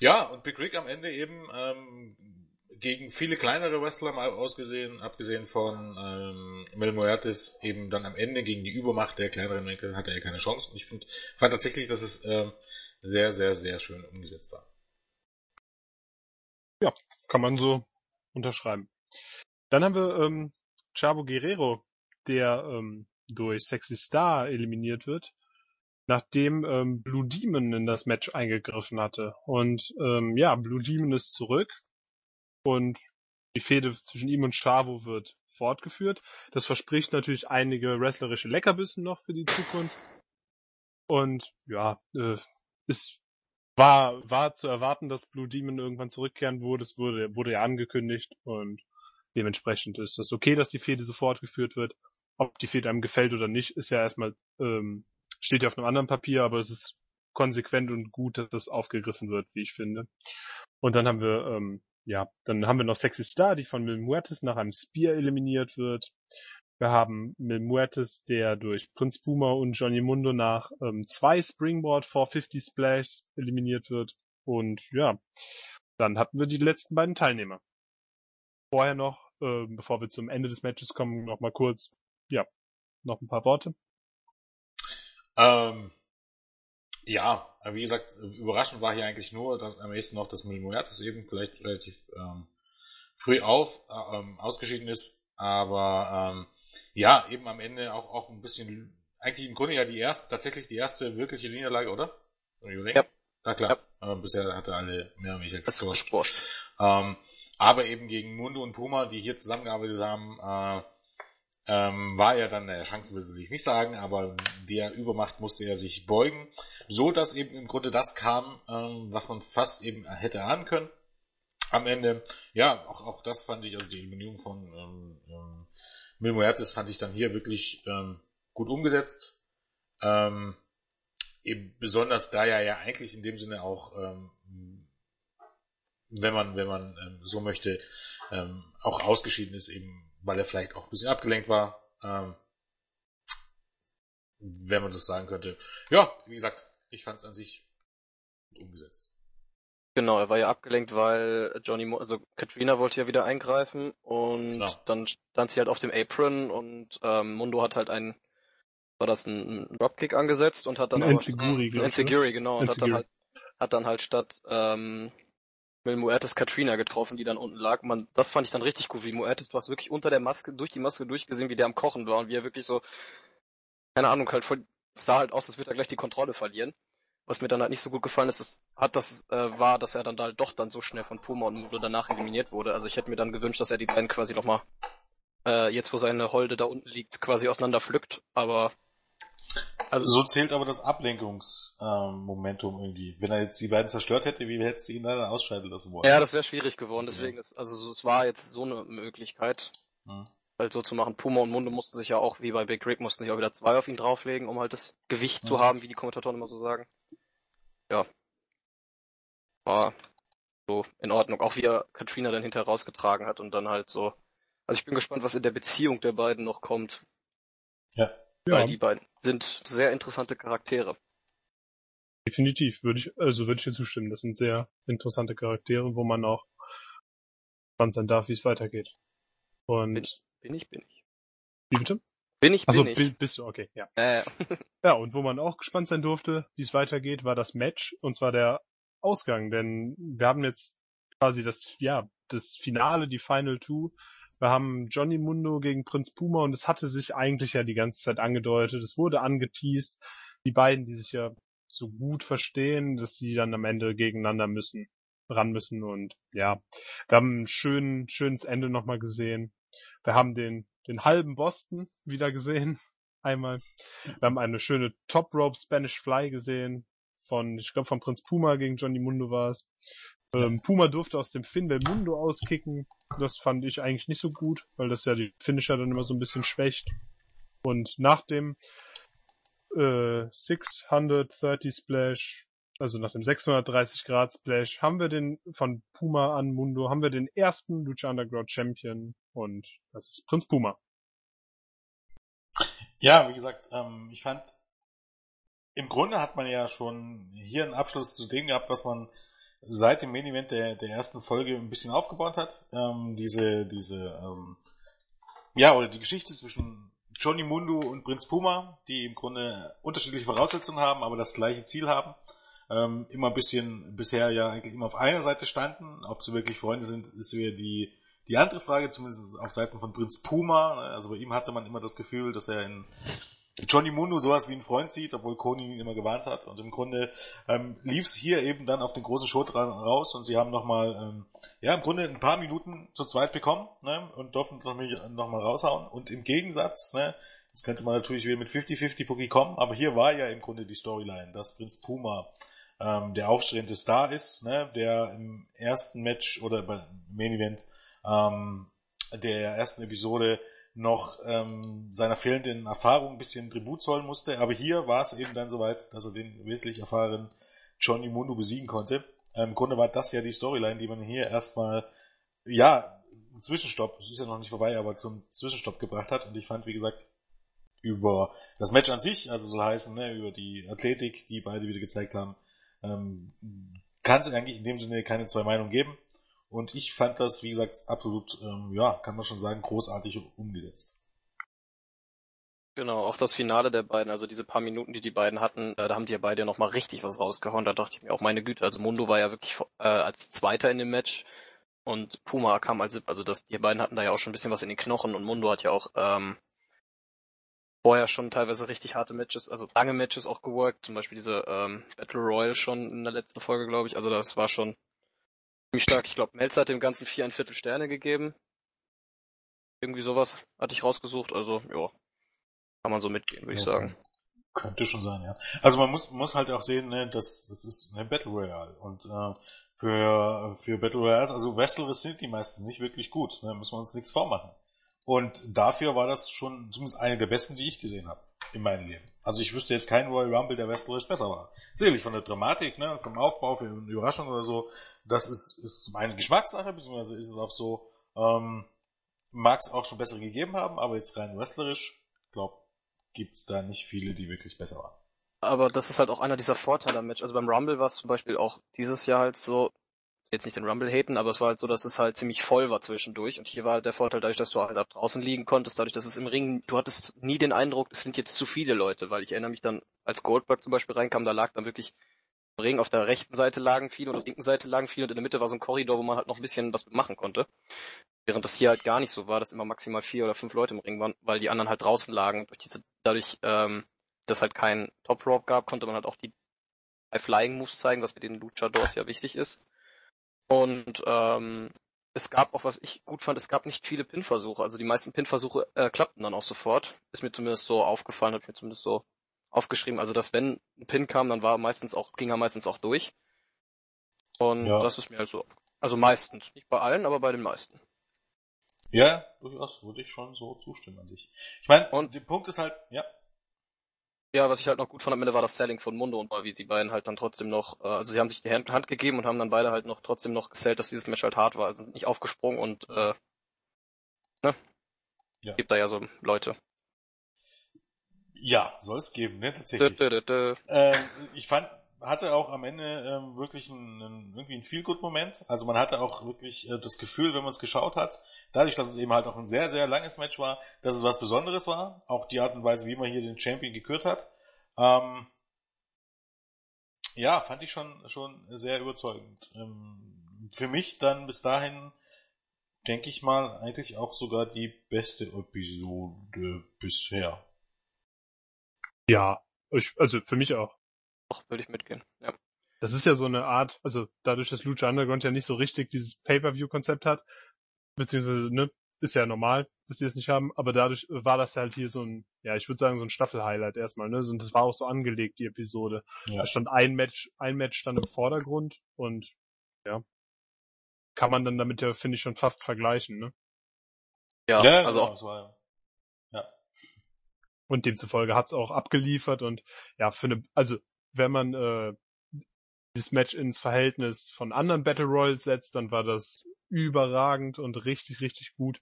ja, und Big Rick am Ende eben ähm, gegen viele kleinere Wrestler mal ausgesehen, abgesehen von ähm, Mel Muertes, eben dann am Ende gegen die Übermacht der kleineren Winkel hatte er keine Chance. Und ich find, fand tatsächlich, dass es ähm, sehr, sehr, sehr schön umgesetzt war. Ja, kann man so unterschreiben. Dann haben wir ähm, Chavo Guerrero, der ähm, durch Sexy Star eliminiert wird, nachdem ähm, Blue Demon in das Match eingegriffen hatte. Und ähm, ja, Blue Demon ist zurück und die Fehde zwischen ihm und Chavo wird fortgeführt. Das verspricht natürlich einige wrestlerische Leckerbissen noch für die Zukunft. Und ja, äh, es war, war zu erwarten, dass Blue Demon irgendwann zurückkehren würde. Es wurde, wurde ja angekündigt und dementsprechend ist es okay, dass die Fehde so fortgeführt wird. Ob die Fehde einem gefällt oder nicht, ist ja erstmal, ähm, steht ja auf einem anderen Papier, aber es ist konsequent und gut, dass das aufgegriffen wird, wie ich finde. Und dann haben wir ähm, ja, dann haben wir noch Sexy Star, die von Mil Muertes nach einem Spear eliminiert wird. Wir haben Mil Muertes, der durch Prinz Puma und Johnny Mundo nach ähm, zwei Springboard 450 Splash eliminiert wird. Und ja, dann hatten wir die letzten beiden Teilnehmer. Vorher noch, äh, bevor wir zum Ende des Matches kommen, noch mal kurz, ja, noch ein paar Worte. Ähm, ja, wie gesagt, überraschend war hier eigentlich nur, dass am ehesten noch das Milmoyatis eben vielleicht relativ ähm, früh auf äh, ähm, ausgeschieden ist, aber ähm, ja, eben am Ende auch auch ein bisschen, eigentlich im Grunde ja die erste, tatsächlich die erste wirkliche Niederlage, oder? Ja. Na klar, ja. äh, bisher hatte alle mehr oder weniger gescored. Ähm, aber eben gegen Mundo und Puma, die hier zusammengearbeitet haben, äh, ähm, war er dann, naja, Chancen will sie sich nicht sagen, aber der Übermacht musste er sich beugen, so dass eben im Grunde das kam, ähm, was man fast eben hätte ahnen können. Am Ende, ja, auch, auch das fand ich, also die Eliminierung von ähm, ähm, Mil Muertes fand ich dann hier wirklich ähm, gut umgesetzt. Ähm, eben besonders da er ja eigentlich in dem Sinne auch, ähm, wenn man, wenn man ähm, so möchte, ähm, auch ausgeschieden ist, eben weil er vielleicht auch ein bisschen abgelenkt war. Ähm, wenn man das sagen könnte. Ja, wie gesagt, ich fand es an sich umgesetzt. Genau, er war ja abgelenkt, weil Johnny, Mo also Katrina wollte ja wieder eingreifen und genau. dann stand sie halt auf dem Apron und ähm, Mundo hat halt einen war das ein Dropkick angesetzt und hat dann Ein aber, Enziguri, ich, Enziguri, genau, und hat dann Enziguri. halt, hat dann halt statt, ähm, Mil Muertes Katrina getroffen, die dann unten lag. Man, das fand ich dann richtig gut, wie Muertes, du hast wirklich unter der Maske, durch die Maske durchgesehen, wie der am Kochen war und wie er wirklich so, keine Ahnung, halt voll, sah halt aus, als würde er gleich die Kontrolle verlieren. Was mir dann halt nicht so gut gefallen ist, das hat das, äh, war, dass er dann halt doch dann so schnell von Puma und Mundo danach eliminiert wurde. Also ich hätte mir dann gewünscht, dass er die beiden quasi nochmal, äh, jetzt wo seine Holde da unten liegt, quasi auseinander pflückt, aber, also, So zählt aber das Ablenkungsmomentum irgendwie. Wenn er jetzt die beiden zerstört hätte, wie hättest du ihn dann ausscheiden lassen wollen? ja, das wäre schwierig geworden, deswegen ist, also so, es war jetzt so eine Möglichkeit. Hm. halt so zu machen. Puma und Mundo mussten sich ja auch, wie bei Big Rick, mussten sich auch wieder zwei auf ihn drauflegen, um halt das Gewicht zu Mhm. haben, wie die Kommentatoren immer so sagen. Ja. War so in Ordnung. Auch wie er Katrina dann hinterher rausgetragen hat und dann halt so. Also ich bin gespannt, was in der Beziehung der beiden noch kommt, Ja. Weil Ja, die beiden sind sehr interessante Charaktere. definitiv. Würde ich, also würde ich dir zustimmen. Das sind sehr interessante Charaktere, wo man auch gespannt sein darf, wie es weitergeht. Und, Bin ich, bin ich. wie bitte? Bin ich, bin Also ich. bist du, okay, ja. Äh, Ja, und wo man auch gespannt sein durfte, wie es weitergeht, war das Match, und zwar der Ausgang, denn wir haben jetzt quasi das, ja, das Finale, die Final Two. Wir haben Johnny Mundo gegen Prinz Puma und es hatte sich eigentlich ja die ganze Zeit angedeutet, es wurde angeteased, die beiden, die sich ja so gut verstehen, dass sie dann am Ende gegeneinander müssen, ran müssen und ja, wir haben ein schön, schönes Ende nochmal gesehen. Wir haben den, den halben Boston wieder gesehen, einmal. Wir haben eine schöne Top Rope Spanish Fly gesehen von, ich glaube von Prinz Puma gegen Johnny Mundo war es. Ähm, Puma durfte aus dem Fin del Mundo auskicken. Das fand ich eigentlich nicht so gut, weil das ja die Finisher dann immer so ein bisschen schwächt. Und nach dem äh, 630 Splash, also nach dem 630 Grad Splash, haben wir den von Puma an Mundo, haben wir den ersten Lucha Underground Champion und das ist Prinz Puma. Ja, wie gesagt, ähm, ich fand, im Grunde hat man ja schon hier einen Abschluss zu dem gehabt, was man seit dem Main Event der, der ersten Folge ein bisschen aufgebaut hat. Ähm, diese, diese, ähm, ja, oder die Geschichte zwischen Johnny Mundo und Prinz Puma, die im Grunde unterschiedliche Voraussetzungen haben, aber das gleiche Ziel haben. Ähm, immer ein bisschen, bisher ja eigentlich immer auf einer Seite standen. Ob sie wirklich Freunde sind, ist wieder die, die andere Frage, zumindest auf Seiten von Prinz Puma. Also bei ihm hatte man immer das Gefühl, dass er in Johnny Mundo sowas wie ein Freund sieht, obwohl Koni ihn immer gewarnt hat. Und im Grunde ähm, lief es hier eben dann auf den großen Show dran raus und sie haben nochmal, ähm, ja, im Grunde ein paar Minuten zu zweit bekommen ne, und durften nochmal noch raushauen. Und im Gegensatz, ne, jetzt könnte man natürlich wieder mit 50-50 Boogie kommen, aber hier war ja im Grunde die Storyline, dass Prinz Puma ähm, der aufstrebende Star ist, ne, der im ersten Match oder beim Main Event ähm, der ersten Episode noch ähm, seiner fehlenden Erfahrung ein bisschen Tribut zollen musste. Aber hier war es eben dann soweit, dass er den wesentlich erfahrenen Johnny Mundo besiegen konnte. Ähm, Im Grunde war das ja die Storyline, die man hier erstmal, ja, einen Zwischenstopp, es ist ja noch nicht vorbei, aber zum Zwischenstopp gebracht hat. Und ich fand, wie gesagt, über das Match an sich, also soll heißen, ne, über die Athletik, die beide wieder gezeigt haben, ähm, kann es eigentlich in dem Sinne keine zwei Meinungen geben. Und ich fand das, wie gesagt, absolut, ähm, ja, kann man schon sagen, großartig umgesetzt. Genau, auch das Finale der beiden, also diese paar Minuten, die die beiden hatten, äh, da haben die ja beide nochmal richtig was rausgehauen. Da dachte ich mir auch, meine Güte, also Mundo war ja wirklich äh, als Zweiter in dem Match und Puma kam als, also das, die beiden hatten da ja auch schon ein bisschen was in den Knochen und Mundo hat ja auch ähm, vorher schon teilweise richtig harte Matches, also lange Matches auch geworkt, zum Beispiel diese ähm, Battle Royale schon in der letzten Folge, glaube ich. Also das war schon ziemlich stark. Ich glaube, Melzer hat dem Ganzen vier ein Viertel Sterne gegeben. Irgendwie sowas hatte ich rausgesucht, also ja. Kann man so mitgehen, würde ich Ja, sagen. Könnte schon sein, ja. Also man muss, muss halt auch sehen, ne, das, das ist eine Battle Royale. Und äh, für, für Battle Royales, also Wrestler sind die meistens nicht wirklich gut, ne, müssen wir uns nichts vormachen. Und dafür war das schon zumindest eine der besten, die ich gesehen habe in meinem Leben. Also ich wüsste jetzt keinen Royal Rumble, der wrestlerisch besser war. Sicherlich von der Dramatik, ne, vom Aufbau, für eine Überraschung oder so, das ist, ist zum einen Geschmackssache, beziehungsweise ist es auch so, ähm, mag es auch schon bessere gegeben haben, aber jetzt rein wrestlerisch, glaub, gibt's da nicht viele, die wirklich besser waren. Aber das ist halt auch einer dieser Vorteile am Match. Also beim Rumble war es zum Beispiel auch dieses Jahr halt so, jetzt nicht den Rumble haten, aber es war halt so, dass es halt ziemlich voll war zwischendurch. Und hier war halt der Vorteil dadurch, dass du halt ab draußen liegen konntest, dadurch, dass es im Ring, du hattest nie den Eindruck, es sind jetzt zu viele Leute, weil ich erinnere mich dann, als Goldberg zum Beispiel reinkam, da lag dann wirklich im Ring auf der rechten Seite lagen viele und auf der linken Seite lagen viele und in der Mitte war so ein Korridor, wo man halt noch ein bisschen was machen konnte. Während das hier halt gar nicht so war, dass immer maximal vier oder fünf Leute im Ring waren, weil die anderen halt draußen lagen. Durch diese, dadurch, ähm, dass halt kein Top Rope gab, konnte man halt auch die Flying Moves zeigen, was mit den Luchadors ja wichtig ist. Und ähm, es gab auch, was ich gut fand, es gab nicht viele Pin-Versuche. Also die meisten Pin-Versuche äh, klappten dann auch sofort. Ist mir zumindest so aufgefallen, hat mir zumindest so aufgeschrieben. Also dass wenn ein Pin kam, dann war meistens auch, ging er meistens auch durch. Und ja. das ist mir halt so. Also meistens. Nicht bei allen, aber bei den meisten. Ja, durchaus würde ich schon so zustimmen an sich. Ich meine, und der Punkt ist halt, ja. Ja, was ich halt noch gut fand am Ende war das Selling von Mundo und wie die beiden halt dann trotzdem noch, äh, also sie haben sich die Hand, Hand gegeben und haben dann beide halt noch trotzdem noch gesellt, dass dieses Match halt hart war, also nicht aufgesprungen und äh, ne? Ja. Gibt da ja so Leute. Ja, soll es geben, ne, tatsächlich. Dö, dö, dö, ähm, ich fand, hatte auch am Ende ähm, wirklich einen, einen, irgendwie einen Feel-Good-Moment. Also man hatte auch wirklich äh, das Gefühl, wenn man es geschaut hat, dadurch, dass es eben halt auch ein sehr, sehr langes Match war, dass es was Besonderes war. Auch die Art und Weise, wie man hier den Champion gekürt hat. Ähm, ja, fand ich schon, schon sehr überzeugend. Ähm, für mich dann bis dahin, denke ich mal, eigentlich auch sogar die beste Episode bisher. Ja, ich, also für mich auch. Doch, würde ich mitgehen, ja. Das ist ja so eine Art, also dadurch, dass Lucha Underground ja nicht so richtig dieses Pay-Per-View-Konzept hat, beziehungsweise, ne, ist ja normal, dass die es nicht haben, aber dadurch war das halt hier so ein, ja, ich würde sagen, so ein Staffel-Highlight erstmal, ne, und das war auch so angelegt, die Episode. Ja. Da stand ein Match, ein Match stand im Vordergrund und, ja, kann man dann damit ja, finde ich, schon fast vergleichen, ne? Ja, ja also genau, auch, war, ja. Und demzufolge hat's auch abgeliefert und, ja, für eine, also, wenn man, äh, dieses Match ins Verhältnis von anderen Battle Royals setzt, dann war das überragend und richtig, richtig gut.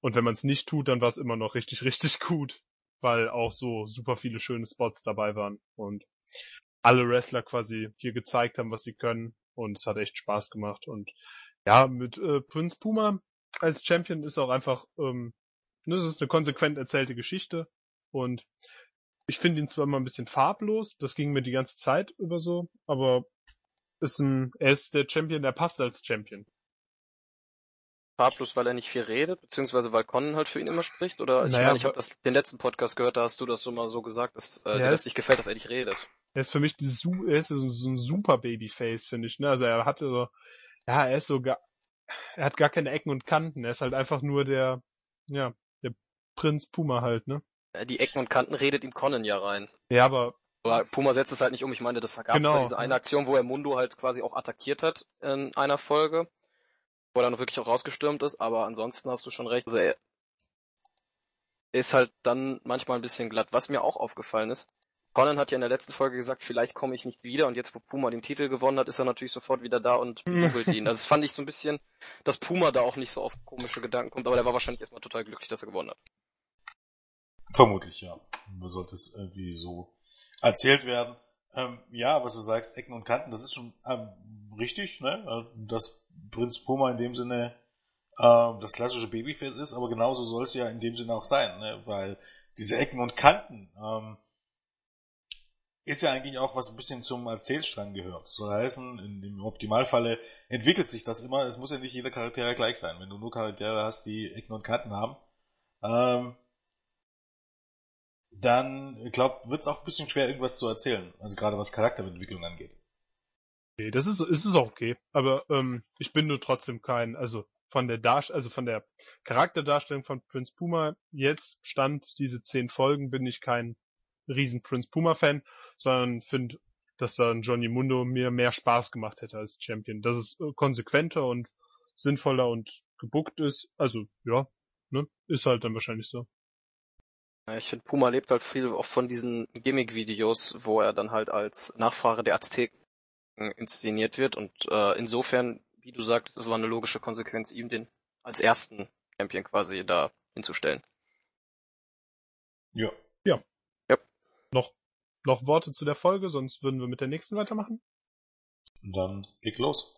Und wenn man es nicht tut, dann war es immer noch richtig, richtig gut, weil auch so super viele schöne Spots dabei waren und alle Wrestler quasi hier gezeigt haben, was sie können. Und es hat echt Spaß gemacht. Und ja, mit äh, Prince Puma als Champion ist auch einfach, ähm, ne, es ist eine konsequent erzählte Geschichte. Und ich finde ihn zwar immer ein bisschen farblos, das ging mir die ganze Zeit über so, aber ist ein, er ist der Champion, der passt als Champion farblos, weil er nicht viel redet, beziehungsweise weil Conan halt für ihn immer spricht? Oder ich naja, meine, ich habe den letzten Podcast gehört, da hast du das so mal so gesagt, dass äh, ja, dir das nicht gefällt, dass er nicht redet. Er ist für mich dieses, er ist so, so ein super Babyface, finde ich. Ne? Also er hatte so, ja, er ist so gar, er hat gar keine Ecken und Kanten. Er ist halt einfach nur der, ja, der Prinz Puma halt, ne? Die Ecken und Kanten redet ihm Conan ja rein. Ja, aber aber Puma setzt es halt nicht um. Ich meine, das gab genau. diese eine Aktion, wo er Mundo halt quasi auch attackiert hat in einer Folge wo er dann wirklich auch rausgestürmt ist, aber ansonsten hast du schon recht. Also er ist halt dann manchmal ein bisschen glatt. Was mir auch aufgefallen ist, Conan hat ja in der letzten Folge gesagt, vielleicht komme ich nicht wieder und jetzt, wo Puma den Titel gewonnen hat, ist er natürlich sofort wieder da und googelt ihn. Also das fand ich so ein bisschen, dass Puma da auch nicht so auf komische Gedanken kommt, aber der war wahrscheinlich erstmal total glücklich, dass er gewonnen hat. Vermutlich, ja. Nur sollte es irgendwie so erzählt werden. Ähm, ja, was du sagst, Ecken und Kanten, das ist schon ähm, richtig, ne? Äh, dass Prinz Puma in dem Sinne äh, das klassische Babyface ist, aber genauso soll es ja in dem Sinne auch sein, ne? Weil diese Ecken und Kanten ähm, ist ja eigentlich auch was ein bisschen zum Erzählstrang gehört. Das soll heißen, in dem Optimalfalle entwickelt sich das immer. Es muss ja nicht jeder Charakter gleich sein. Wenn du nur Charaktere hast, die Ecken und Kanten haben, ähm, dann, ich glaube, wird es auch ein bisschen schwer, irgendwas zu erzählen. Also gerade was Charakterentwicklung angeht. Okay, das ist, ist es auch okay. Aber ähm, ich bin nur trotzdem kein, also von der Darst also von der Charakterdarstellung von Prince Puma jetzt stand diese zehn Folgen bin ich kein riesen Prince Puma Fan, sondern finde, dass dann Johnny Mundo mir mehr Spaß gemacht hätte als Champion. Dass es äh, konsequenter und sinnvoller und gebuckt ist, also ja, ne, ist halt dann wahrscheinlich so. Ich finde, Puma lebt halt viel auch von diesen Gimmick-Videos, wo er dann halt als Nachfahre der Azteken inszeniert wird und äh, insofern, wie du sagst, es war eine logische Konsequenz, ihm den als ersten Champion quasi da hinzustellen. Ja. Ja. Ja. Noch, noch Worte zu der Folge, sonst würden wir mit der nächsten weitermachen. Und dann leg los.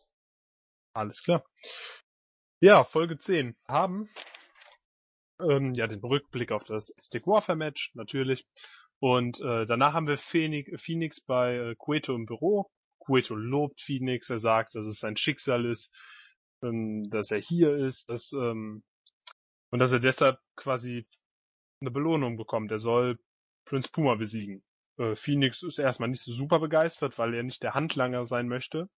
Alles klar. Ja, Folge 10 haben ähm, ja den Rückblick auf das Stick Warfare Match, natürlich. Und äh, danach haben wir Phoenix, Phoenix bei äh, Cueto im Büro. Cueto lobt Phoenix, er sagt, dass es sein Schicksal ist, ähm, dass er hier ist, dass, ähm, und dass er deshalb quasi eine Belohnung bekommt. Er soll Prince Puma besiegen. Äh, Phoenix ist erstmal nicht so super begeistert, weil er nicht der Handlanger sein möchte.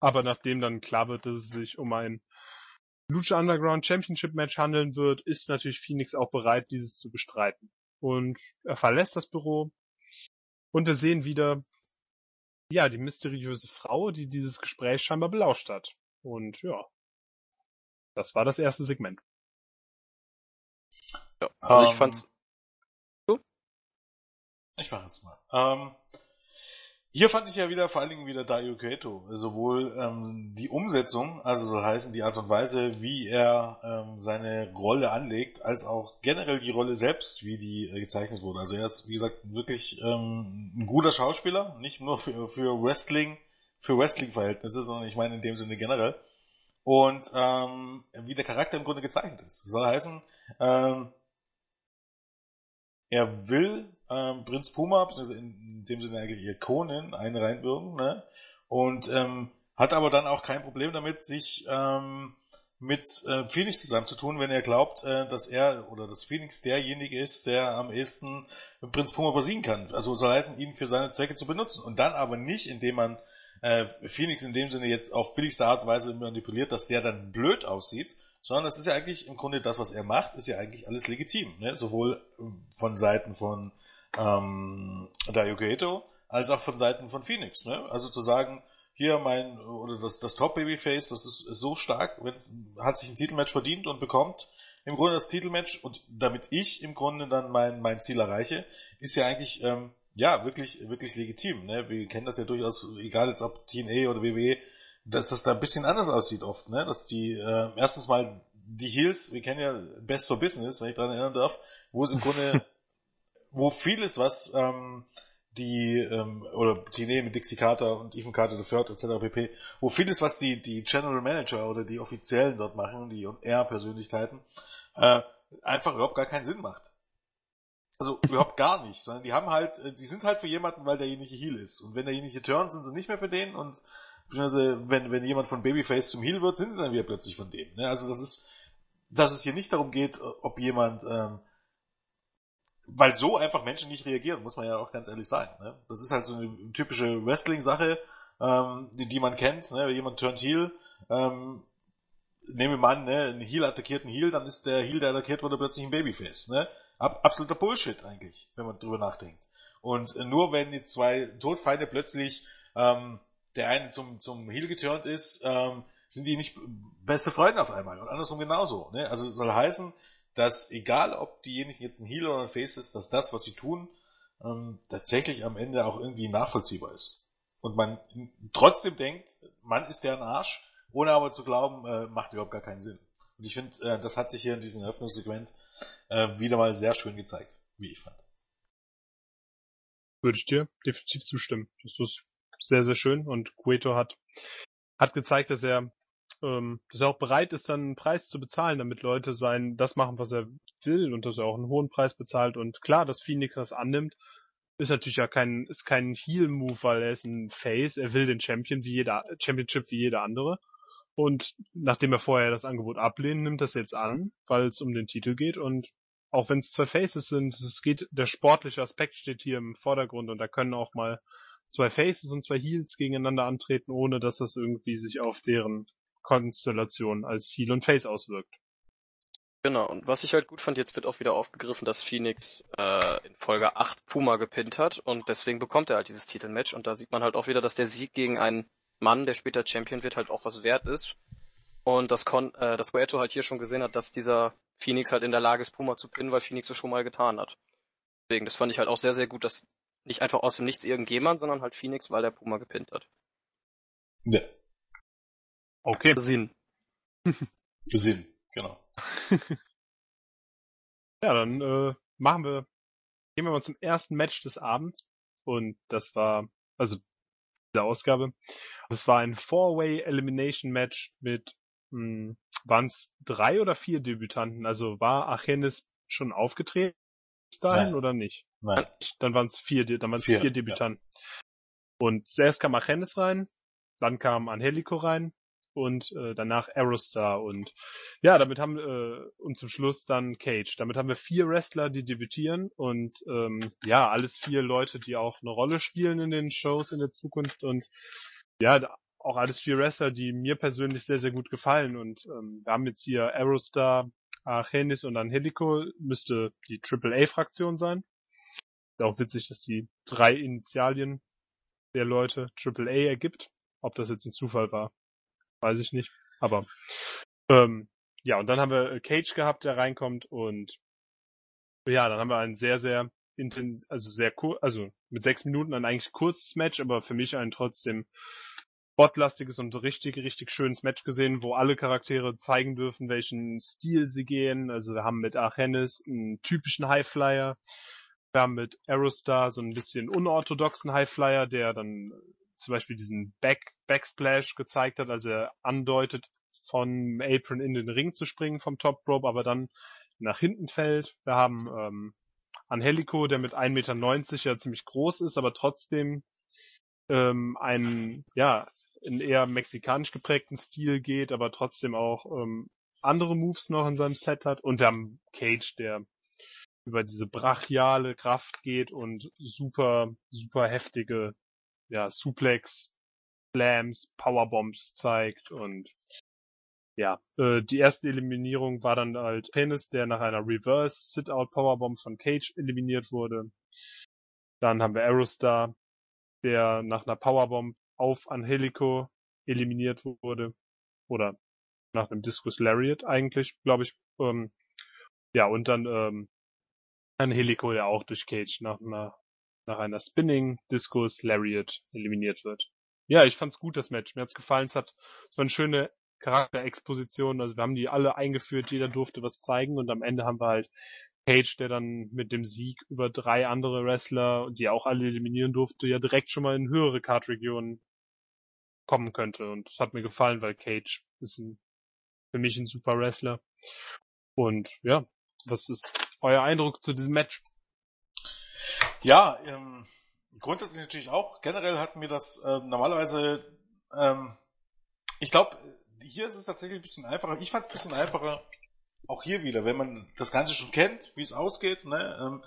Aber nachdem dann klar wird, dass es sich um ein Lucha Underground Championship Match handeln wird, ist natürlich Phoenix auch bereit, dieses zu bestreiten. Und er verlässt das Büro und wir sehen wieder, ja, die mysteriöse Frau, die dieses Gespräch scheinbar belauscht hat. Und ja, das war das erste Segment. Ja, also um, ich fand's. Ähm, du? Ich mach es mal. Ähm, hier fand ich ja wieder vor allen Dingen wieder Dario Cueto. Sowohl ähm, die Umsetzung, also so heißen die Art und Weise, wie er ähm, seine Rolle anlegt, als auch generell die Rolle selbst, wie die äh, gezeichnet wurde. Also er ist, wie gesagt, wirklich ähm, ein guter Schauspieler, nicht nur für, für Wrestling, für Wrestling-Verhältnisse, sondern ich meine in dem Sinne generell und ähm, wie der Charakter im Grunde gezeichnet ist. Soll heißen, ähm, er will ähm, Prinz Puma, beziehungsweise in dem Sinne eigentlich ihr Konin, einen reinbürgen, ne? Und ähm, hat aber dann auch kein Problem damit, sich ähm, mit äh, Phoenix zusammenzutun, wenn er glaubt, äh, dass er oder dass Phoenix derjenige ist, der am ehesten Prinz Puma besiegen kann. Also soll heißen, ihn für seine Zwecke zu benutzen. Und dann aber nicht, indem man äh, Phoenix in dem Sinne jetzt auf billigste Art und Weise manipuliert, dass der dann blöd aussieht, sondern das ist ja eigentlich im Grunde das, was er macht, ist ja eigentlich alles legitim, ne? sowohl von Seiten von ähm, Dario Gato als auch von Seiten von Phoenix. Ne? Also zu sagen, hier mein oder das, das Top Babyface, das ist so stark, wenn hat sich ein Titelmatch verdient und bekommt im Grunde das Titelmatch und damit ich im Grunde dann mein mein Ziel erreiche, ist ja eigentlich ähm, ja, wirklich, wirklich legitim. Ne? Wir kennen das ja durchaus, egal jetzt ob TNA oder WWE, dass das da ein bisschen anders aussieht oft. Ne? Dass die, äh, erstens mal die Heels, wir kennen ja Best for Business, wenn ich daran erinnern darf, wo es im Grunde, wo vieles, was ähm, die, ähm, oder TNA mit Dixie Carter und Ethan Carter III etc. pp., wo vieles, was die, die General Manager oder die Offiziellen dort machen, die R-Persönlichkeiten, äh, einfach überhaupt gar keinen Sinn macht. Also überhaupt gar nicht, sondern die haben halt, äh, die sind halt für jemanden, weil derjenige Heal ist. Und wenn derjenige turnt, sind sie nicht mehr für den und beziehungsweise wenn, wenn jemand von Babyface zum Heal wird, sind sie dann wieder plötzlich von dem. Ne? Also das ist, dass es hier nicht darum geht, ob jemand, ähm, weil so einfach Menschen nicht reagieren, muss man ja auch ganz ehrlich sein. Ne? Das ist halt so eine typische Wrestling-Sache, ähm, die, die man kennt. Ne? Wenn jemand turnt Heal, ähm, nehmen wir mal an, ne, ein Heal attackiert einen Heal, dann ist der Heal, der attackiert wurde, plötzlich ein Babyface. Ne? Ab, absoluter Bullshit eigentlich, wenn man drüber nachdenkt. Und nur wenn die zwei Todfeinde plötzlich ähm, der eine zum, zum Heal geturnt ist, ähm, sind die nicht beste Freunde auf einmal. Und andersrum genauso. Ne? Also soll heißen, dass egal ob diejenigen jetzt ein Heal oder ein Face ist, dass das, was sie tun, ähm, tatsächlich am Ende auch irgendwie nachvollziehbar ist. Und man trotzdem denkt, man ist der ein Arsch, ohne aber zu glauben, äh, macht überhaupt gar keinen Sinn. Und ich finde, äh, das hat sich hier in diesem Eröffnungssegment äh, wieder mal sehr schön gezeigt, wie ich fand. Würde ich dir definitiv zustimmen. Das ist sehr, sehr schön und Cueto hat, hat gezeigt, dass er, ähm, dass er auch bereit ist, dann einen Preis zu bezahlen, damit Leute sein, das machen, was er will und dass er auch einen hohen Preis bezahlt und klar, dass Phoenix das annimmt, ist natürlich ja kein, ist kein Heal-Move, weil er ist ein Face, er will den Champion wie jeder, Championship wie jeder andere. Und nachdem er vorher das Angebot ablehnt, nimmt das jetzt an, weil es um den Titel geht. Und auch wenn es zwei Faces sind, es geht, der sportliche Aspekt steht hier im Vordergrund und da können auch mal zwei Faces und zwei Heels gegeneinander antreten, ohne dass das irgendwie sich auf deren Konstellation als Heel und Face auswirkt. Genau, und was ich halt gut fand, jetzt wird auch wieder aufgegriffen, dass Phoenix äh, in Folge 8 Puma gepinnt hat und deswegen bekommt er halt dieses Titelmatch und da sieht man halt auch wieder, dass der Sieg gegen einen Mann, der später Champion wird, halt auch was wert ist. Und dass, Con, äh, dass Gueto halt hier schon gesehen hat, dass dieser Phoenix halt in der Lage ist, Puma zu pinnen, weil Phoenix es schon mal getan hat. Deswegen, das fand ich halt auch sehr, sehr gut, dass nicht einfach aus dem Nichts irgendjemand, sondern halt Phoenix, weil der Puma gepinnt hat. Ja. Okay. Sinn. Sinn, genau. ja, dann äh, machen wir, gehen wir mal zum ersten Match des Abends. Und das war, also der Ausgabe. Es war ein Four-Way Elimination Match mit, hm, waren es drei oder vier Debütanten? Also war Achenis schon aufgetreten dahin Nein. oder nicht? Nein. Dann waren es vier, dann waren es Vier, vier, Debütanten. Und zuerst kam Achenis rein, dann kam Angelico rein und äh, danach Aerostar und ja, damit haben äh, und zum Schluss dann Cage. Damit haben wir vier Wrestler, die debütieren und ähm, ja, alles vier Leute, die auch eine Rolle spielen in den Shows in der Zukunft und ja, auch alles vier Wrestler, die mir persönlich sehr, sehr gut gefallen und ähm, wir haben jetzt hier Aerostar, Argenis und Angelico, müsste die AAA-Fraktion sein. Ist auch witzig, dass die drei Initialien der Leute AAA ergibt. Ob das jetzt ein Zufall war, weiß ich nicht. Aber ähm, ja, und dann haben wir äh, Cage gehabt, der reinkommt und ja, dann haben wir ein sehr, sehr intens, also sehr kur also mit sechs Minuten ein eigentlich kurzes Match, aber für mich ein trotzdem spotlastiges und richtig, richtig schönes Match gesehen, wo alle Charaktere zeigen dürfen, welchen Stil sie gehen. Also wir haben mit Archenis einen typischen Highflyer. Wir haben mit Aerostar so ein bisschen unorthodoxen Highflyer, der dann zum Beispiel diesen Back, Backsplash gezeigt hat, als er andeutet, von Apron in den Ring zu springen vom Top Rope, aber dann nach hinten fällt. Wir haben ähm, Angelico, der mit 1,90 Meter ja ziemlich groß ist, aber trotzdem ähm, einen, ja, in eher mexikanisch geprägten Stil geht, aber trotzdem auch ähm, andere Moves noch in seinem Set hat. Und wir haben Cage, der über diese brachiale Kraft geht und super, super heftige, ja, Suplex, Slams, Powerbombs zeigt und ja, äh, die erste Eliminierung war dann halt Penis, der nach einer Reverse Sit-Out Powerbomb von Cage eliminiert wurde. Dann haben wir Aerostar, der nach einer Powerbomb auf Angelico eliminiert wurde. Oder nach einem Discus Lariat eigentlich, glaube ich. Ähm, ja, und dann ähm, Angelico, der auch durch Cage nach einer, nach einer Spinning Discus Lariat eliminiert wird. Ja, ich fand's gut, das Match. Mir hat's gefallen. Es hat, es war eine schöne Charakterexposition. Also wir haben die alle eingeführt, jeder durfte was zeigen und am Ende haben wir halt Cage, der dann mit dem Sieg über drei andere Wrestler, die auch alle eliminieren durfte, ja direkt schon mal in höhere Card-Regionen kommen könnte. Und das hat mir gefallen, weil Cage ist ein, für mich ein super Wrestler. Und ja, was ist euer Eindruck zu diesem Match? Ja, ähm, grundsätzlich natürlich auch. Generell hatten wir das ähm, normalerweise, ähm, ich glaube, hier ist es tatsächlich ein bisschen einfacher. Ich fand es ein bisschen einfacher, auch hier wieder, wenn man das Ganze schon kennt, wie es ausgeht. Ne? Ähm,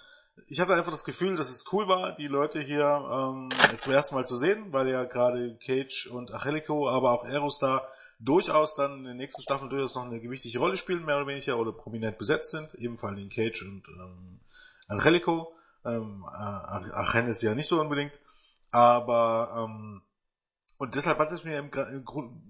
ich hatte einfach das Gefühl, dass es cool war, die Leute hier ähm, zum ersten Mal zu sehen, weil ja gerade Cage und Angelico, aber auch Aerostar durchaus dann in der nächsten Staffel durchaus noch eine gewichtige Rolle spielen, mehr oder weniger, oder prominent besetzt sind, ebenfalls in Cage und ähm, Angelico. Ähm, äh, Achenes ja nicht so unbedingt. Aber ähm, und deshalb hat es mir im, im Grund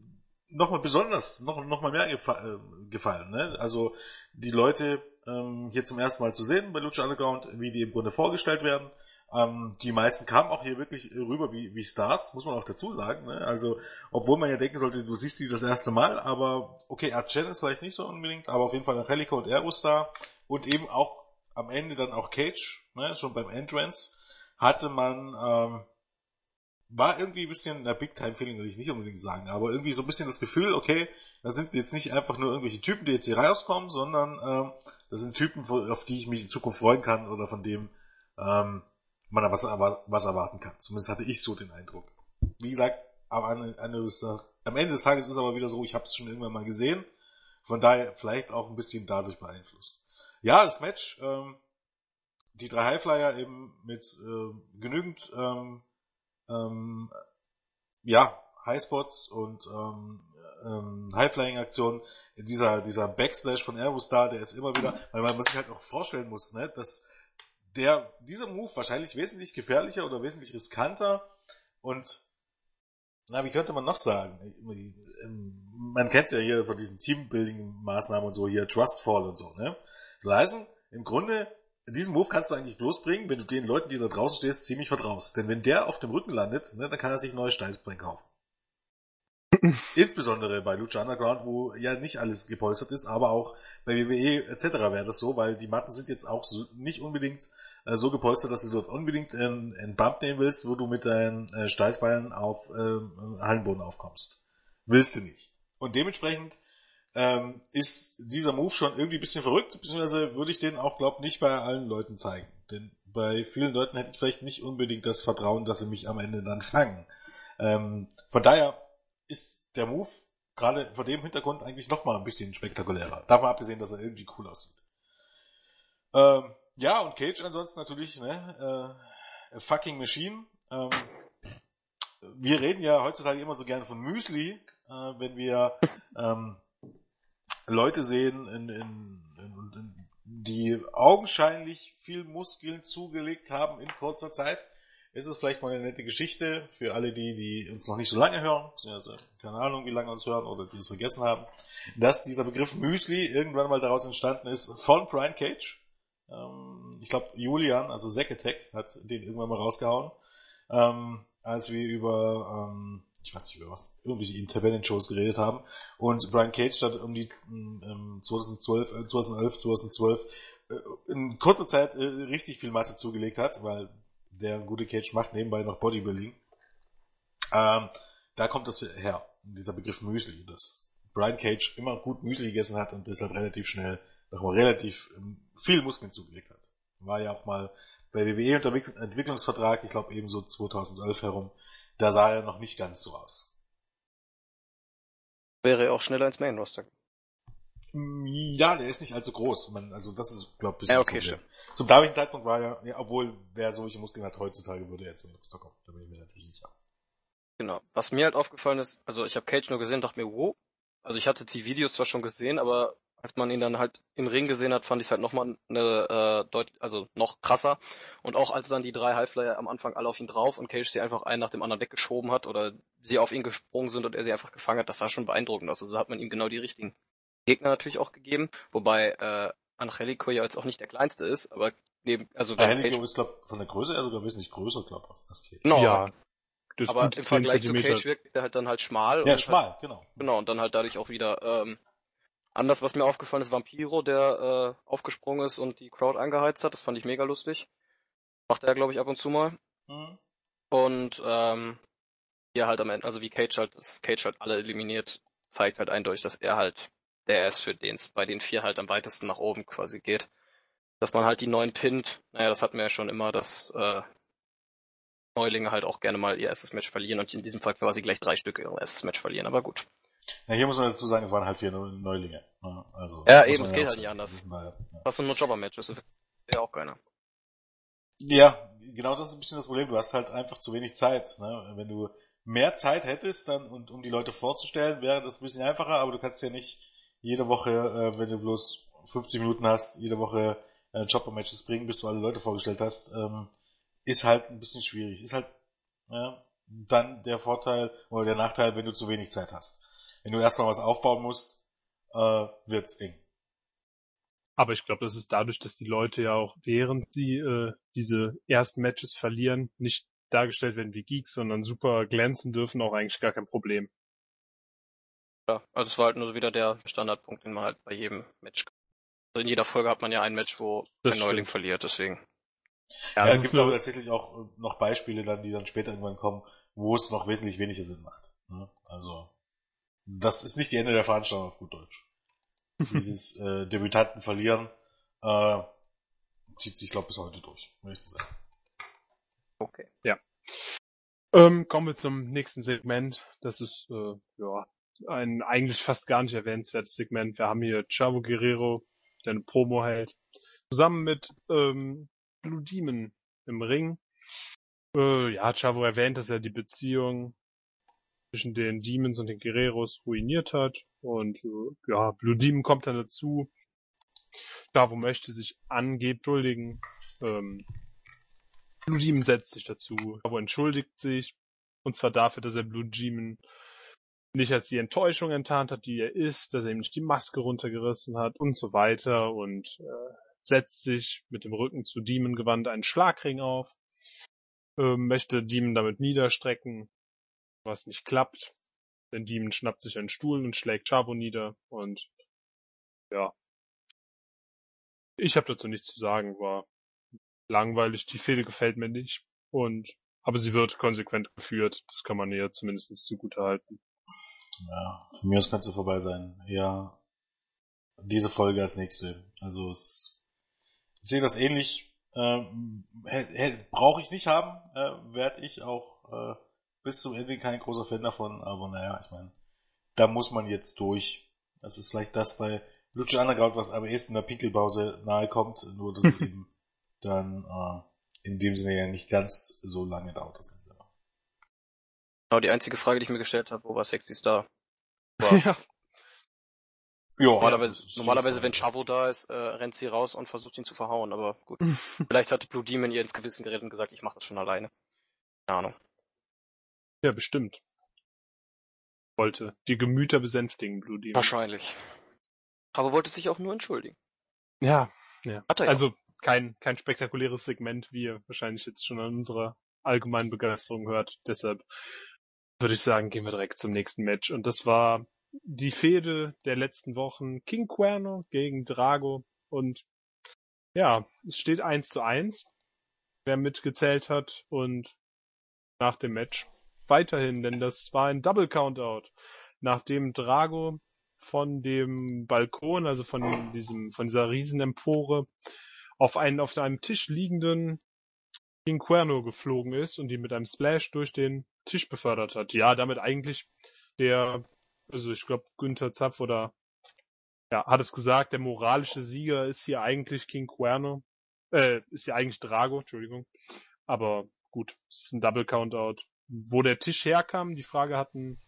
nochmal besonders, noch, noch mal mehr gefa äh, gefallen. Ne? Also die Leute ähm, hier zum ersten Mal zu sehen bei Lucha Underground, wie die im Grunde vorgestellt werden. Ähm, die meisten kamen auch hier wirklich rüber wie, wie Stars, muss man auch dazu sagen. Ne? Also, obwohl man ja denken sollte, du siehst die das erste Mal, aber okay, Archen ist vielleicht nicht so unbedingt, aber auf jeden Fall Angelico und Aerostar und eben auch am Ende dann auch Cage, ne? schon beim Entrance, hatte man, ähm, war irgendwie ein bisschen, na Big Time Feeling will ich nicht unbedingt sagen, aber irgendwie so ein bisschen das Gefühl, okay, das sind jetzt nicht einfach nur irgendwelche Typen, die jetzt hier rauskommen, sondern ähm, das sind Typen, auf die ich mich in Zukunft freuen kann oder von dem ähm, man da was, was erwarten kann. Zumindest hatte ich so den Eindruck. Wie gesagt, am Ende des, am Ende des Tages ist aber wieder so, ich habe es schon irgendwann mal gesehen, von daher vielleicht auch ein bisschen dadurch beeinflusst. Ja, das Match, ähm, die drei Highflyer eben mit äh, genügend ähm, ähm, ja, Highspots und ähm, ähm, Highflying-Aktionen. Dieser, dieser Backsplash von Aerostar, der ist immer wieder, weil man sich halt auch vorstellen muss, ne, dass der, dieser Move wahrscheinlich wesentlich gefährlicher oder wesentlich riskanter und na, wie könnte man noch sagen? Man kennt es ja hier von diesen Teambuilding-Maßnahmen und so, hier Trustfall und so, ne? Heißen, im Grunde, diesen Move kannst du eigentlich bloß bringen, wenn du den Leuten, die da draußen stehst, ziemlich vertraust. Denn wenn der auf dem Rücken landet, ne, dann kann er sich neue Steilspringen kaufen. Insbesondere bei Lucha Underground, wo ja nicht alles gepolstert ist, aber auch bei WWE etc. wäre das so, weil die Matten sind jetzt auch so nicht unbedingt äh, so gepolstert, dass du dort unbedingt einen, einen Bump nehmen willst, wo du mit deinen äh, Steißbeinen auf äh, Hallenboden aufkommst. Willst du nicht. Und dementsprechend ähm, ist dieser Move schon irgendwie ein bisschen verrückt, beziehungsweise würde ich den auch, glaub nicht bei allen Leuten zeigen. Denn bei vielen Leuten hätte ich vielleicht nicht unbedingt das Vertrauen, dass sie mich am Ende dann fangen. Ähm, von daher ist der Move gerade vor dem Hintergrund eigentlich nochmal ein bisschen spektakulärer. Davon abgesehen, dass er irgendwie cool aussieht. Ähm, ja, und Cage ansonsten natürlich, ne, äh, fucking Machine. Ähm, wir reden ja heutzutage immer so gerne von Müsli, äh, wenn wir ähm, Leute sehen, in, in, in, die augenscheinlich viel Muskeln zugelegt haben in kurzer Zeit. Ist es vielleicht mal eine nette Geschichte für alle die, die uns noch nicht so lange hören, also keine Ahnung, wie lange uns hören oder die es vergessen haben, dass dieser Begriff Müsli irgendwann mal daraus entstanden ist von Brian Cage. Ähm, ich glaube, Julian, also Zack Attack, hat den irgendwann mal rausgehauen, ähm, als wir über ähm, ich weiß nicht über was, irgendwelche Intervention-Shows geredet haben. Und Brian Cage hat um die ähm, 2012, äh, 2011, 2012 äh, in kurzer Zeit äh, richtig viel Masse zugelegt hat, weil der gute Cage macht nebenbei noch Bodybuilding. Ähm, da kommt das her, dieser Begriff Müsli, dass Brian Cage immer gut Müsli gegessen hat und deshalb relativ schnell nochmal relativ ähm, viel Muskeln zugelegt hat. War ja auch mal bei WWE unter Entwicklungsvertrag, ich glaube ebenso 2011 herum, da sah er noch nicht ganz so aus. Wäre er auch schneller ins Main Roster. Mm, ja, der ist nicht allzu groß. Man, also das ist, glaube ich, ja, okay, stimmt. Zum damaligen Zeitpunkt war er, ja, obwohl wer solche Muskeln hat heutzutage, würde er jetzt Main Roster kommen. Da bin ich mir natürlich sicher. Genau. Was mir halt aufgefallen ist, also ich habe Cage nur gesehen, dachte mir, wow. Also ich hatte die Videos zwar schon gesehen, aber als man ihn dann halt im Ring gesehen hat, fand ich es halt nochmal eine, äh, deut also noch krasser. Und auch als dann die drei Highflyer am Anfang alle auf ihn drauf und Cage sie einfach einen nach dem anderen weggeschoben hat oder sie auf ihn gesprungen sind und er sie einfach gefangen hat, das sah schon beeindruckend aus. Also hat man ihm genau die richtigen Gegner natürlich auch gegeben, wobei äh, Angelico ja jetzt auch nicht der kleinste ist, aber neben, also wenn Angelico Cage ist glaub von der Größe her sogar wesentlich größer, glaube ich, als Cage. Genau. Ja. aber im Vergleich zu Cage wirkt er halt dann halt schmal. Ja, schmal, halt, genau. Genau, und dann halt dadurch auch wieder ähm, Anders, was mir aufgefallen ist, Vampiro, der äh, aufgesprungen ist und die Crowd angeheizt hat. Das fand ich mega lustig. Macht er, glaube ich, ab und zu mal. Mhm. Und ähm, hier halt am Ende, also wie Cage halt, das Cage halt alle eliminiert, zeigt halt eindeutig, dass er halt der ist, für den es bei den vier halt am weitesten nach oben quasi geht. Dass man halt die neuen pinnt, naja, das hatten wir ja schon immer, dass äh, Neulinge halt auch gerne mal ihr erstes Match verlieren und in diesem Fall quasi gleich drei Stücke ihr erstes Match verlieren, aber gut. Ja, hier muss man dazu sagen, es waren halt vier Neulinge. Also, ja, eben, es geht halt nicht anders. Ja. Hast du nur Jobber-Match, das auch keiner. Ja, genau das ist ein bisschen das Problem. Du hast halt einfach zu wenig Zeit. Ne? Wenn du mehr Zeit hättest, dann und um die Leute vorzustellen, wäre das ein bisschen einfacher, aber du kannst ja nicht jede Woche, äh, wenn du bloß 50 Minuten hast, jede Woche äh, Jobber-Matches bringen, bis du alle Leute vorgestellt hast, ähm, ist halt ein bisschen schwierig. Ist halt ja, dann der Vorteil oder der Nachteil, wenn du zu wenig Zeit hast wenn du erstmal was aufbauen musst, äh, wird's eng. Aber ich glaube, das ist dadurch, dass die Leute ja auch während sie äh, diese ersten Matches verlieren, nicht dargestellt werden wie Geeks, sondern super glänzen dürfen, auch eigentlich gar kein Problem. Ja, also es war halt nur wieder der Standardpunkt, den man halt bei jedem Match. Also in jeder Folge hat man ja ein Match, wo das ein stimmt. Neuling verliert, deswegen. Ja, ja es gibt aber tatsächlich auch noch Beispiele dann, die dann später irgendwann kommen, wo es noch wesentlich weniger Sinn macht. Ne? Also das ist nicht die Ende der Veranstaltung auf gut Deutsch. Dieses äh, Debütanten verlieren äh, zieht sich, glaube ich, bis heute durch, möchte ich sagen. Okay. Ja. Ähm, kommen wir zum nächsten Segment. Das ist äh, ja ein eigentlich fast gar nicht erwähnenswertes Segment. Wir haben hier Chavo Guerrero, der eine Promo hält, zusammen mit ähm, Blue Demon im Ring. Äh, ja, Chavo erwähnt, dass er die Beziehung zwischen den Demons und den Guerreros ruiniert hat. Und äh, ja, Blue Demon kommt dann dazu. Chavo möchte sich angeblich entschuldigen. Ähm, Blue Demon setzt sich dazu. Chavo entschuldigt sich. Und zwar dafür, dass er Blue Demon nicht als die Enttäuschung enttarnt hat, die er ist, dass er ihm nicht die Maske runtergerissen hat und so weiter und äh, setzt sich mit dem Rücken zu Demon gewandt einen Schlagring auf, äh, möchte Demon damit niederstrecken, was nicht klappt. Denn Demon schnappt sich einen Stuhl und schlägt Chavo nieder und ja. Ich habe dazu nichts zu sagen, war langweilig. Die Fehde gefällt mir nicht. Und, aber sie wird konsequent geführt. Das kann man ihr zumindest zugute halten. Ja, von mir aus kann es vorbei sein. Ja, diese Folge als nächste. Also es, ich sehe das ähnlich. Ähm, Brauche ich nicht haben, äh, werde ich auch äh, bis zum Ende kein großer Fan davon, aber naja, ich meine, da muss man jetzt durch. Das ist vielleicht das bei Lucha Underground, was am ehesten der Pinkelpause nahe kommt, nur dass es eben dann äh, in dem Sinne ja nicht ganz so lange dauert, das Ganze. Genau, die einzige Frage, die ich mir gestellt habe, wo war Sexy Star? War, ja. Ja, normalerweise, ja, normalerweise wenn Chavo da ist, äh, rennt sie raus und versucht ihn zu verhauen, aber gut. Vielleicht hatte Blue Demon ihr ins Gewissen geredet und gesagt, ich mache das schon alleine. Keine Ahnung. Ja, bestimmt. Wollte die Gemüter besänftigen, Blue Demon. Wahrscheinlich. Aber wollte sich auch nur entschuldigen. Ja, ja. Hat er ja. Also kein, kein spektakuläres Segment, wie ihr wahrscheinlich jetzt schon an unserer allgemeinen Begeisterung hört. Deshalb würde ich sagen, gehen wir direkt zum nächsten Match. Und das war die Fehde der letzten Wochen. King Cuerno gegen Drago. Und ja, es steht eins zu eins, wer mitgezählt hat. Und nach dem Match weiterhin, denn das war ein Double Countout. Nachdem Drago von dem Balkon, also von diesem, von dieser Riesenempore, auf einen auf einem Tisch liegenden King Cuerno geflogen ist und die mit einem Splash durch den Tisch befördert hat. Ja, damit eigentlich der, also ich glaube Günther Zapf oder ja, hat es gesagt, der moralische Sieger ist hier eigentlich King Cuerno, äh, ist hier eigentlich Drago, Entschuldigung. Aber gut, es ist ein Double Countout. Wo der Tisch herkam, die Frage hatten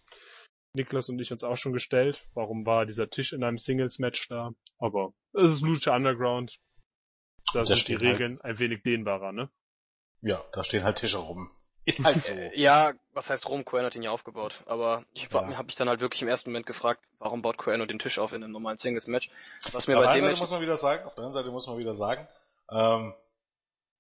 Niklas und ich uns auch schon gestellt. Warum war dieser Tisch in einem Singles-Match da? Aber es ist Lucha Underground. Da sind die Regeln halt, ein wenig dehnbarer, ne? Ja, da stehen halt Tische rum. Ist halt so. ja, was heißt rum? Quern hat ihn ja aufgebaut. Aber ich ja. habe mich dann halt wirklich im ersten Moment gefragt, warum baut Querno den Tisch auf in einem normalen Singles-Match? Was mir auf bei dem Seite Match muss man wieder sagen, auf der anderen Seite muss man wieder sagen, ähm,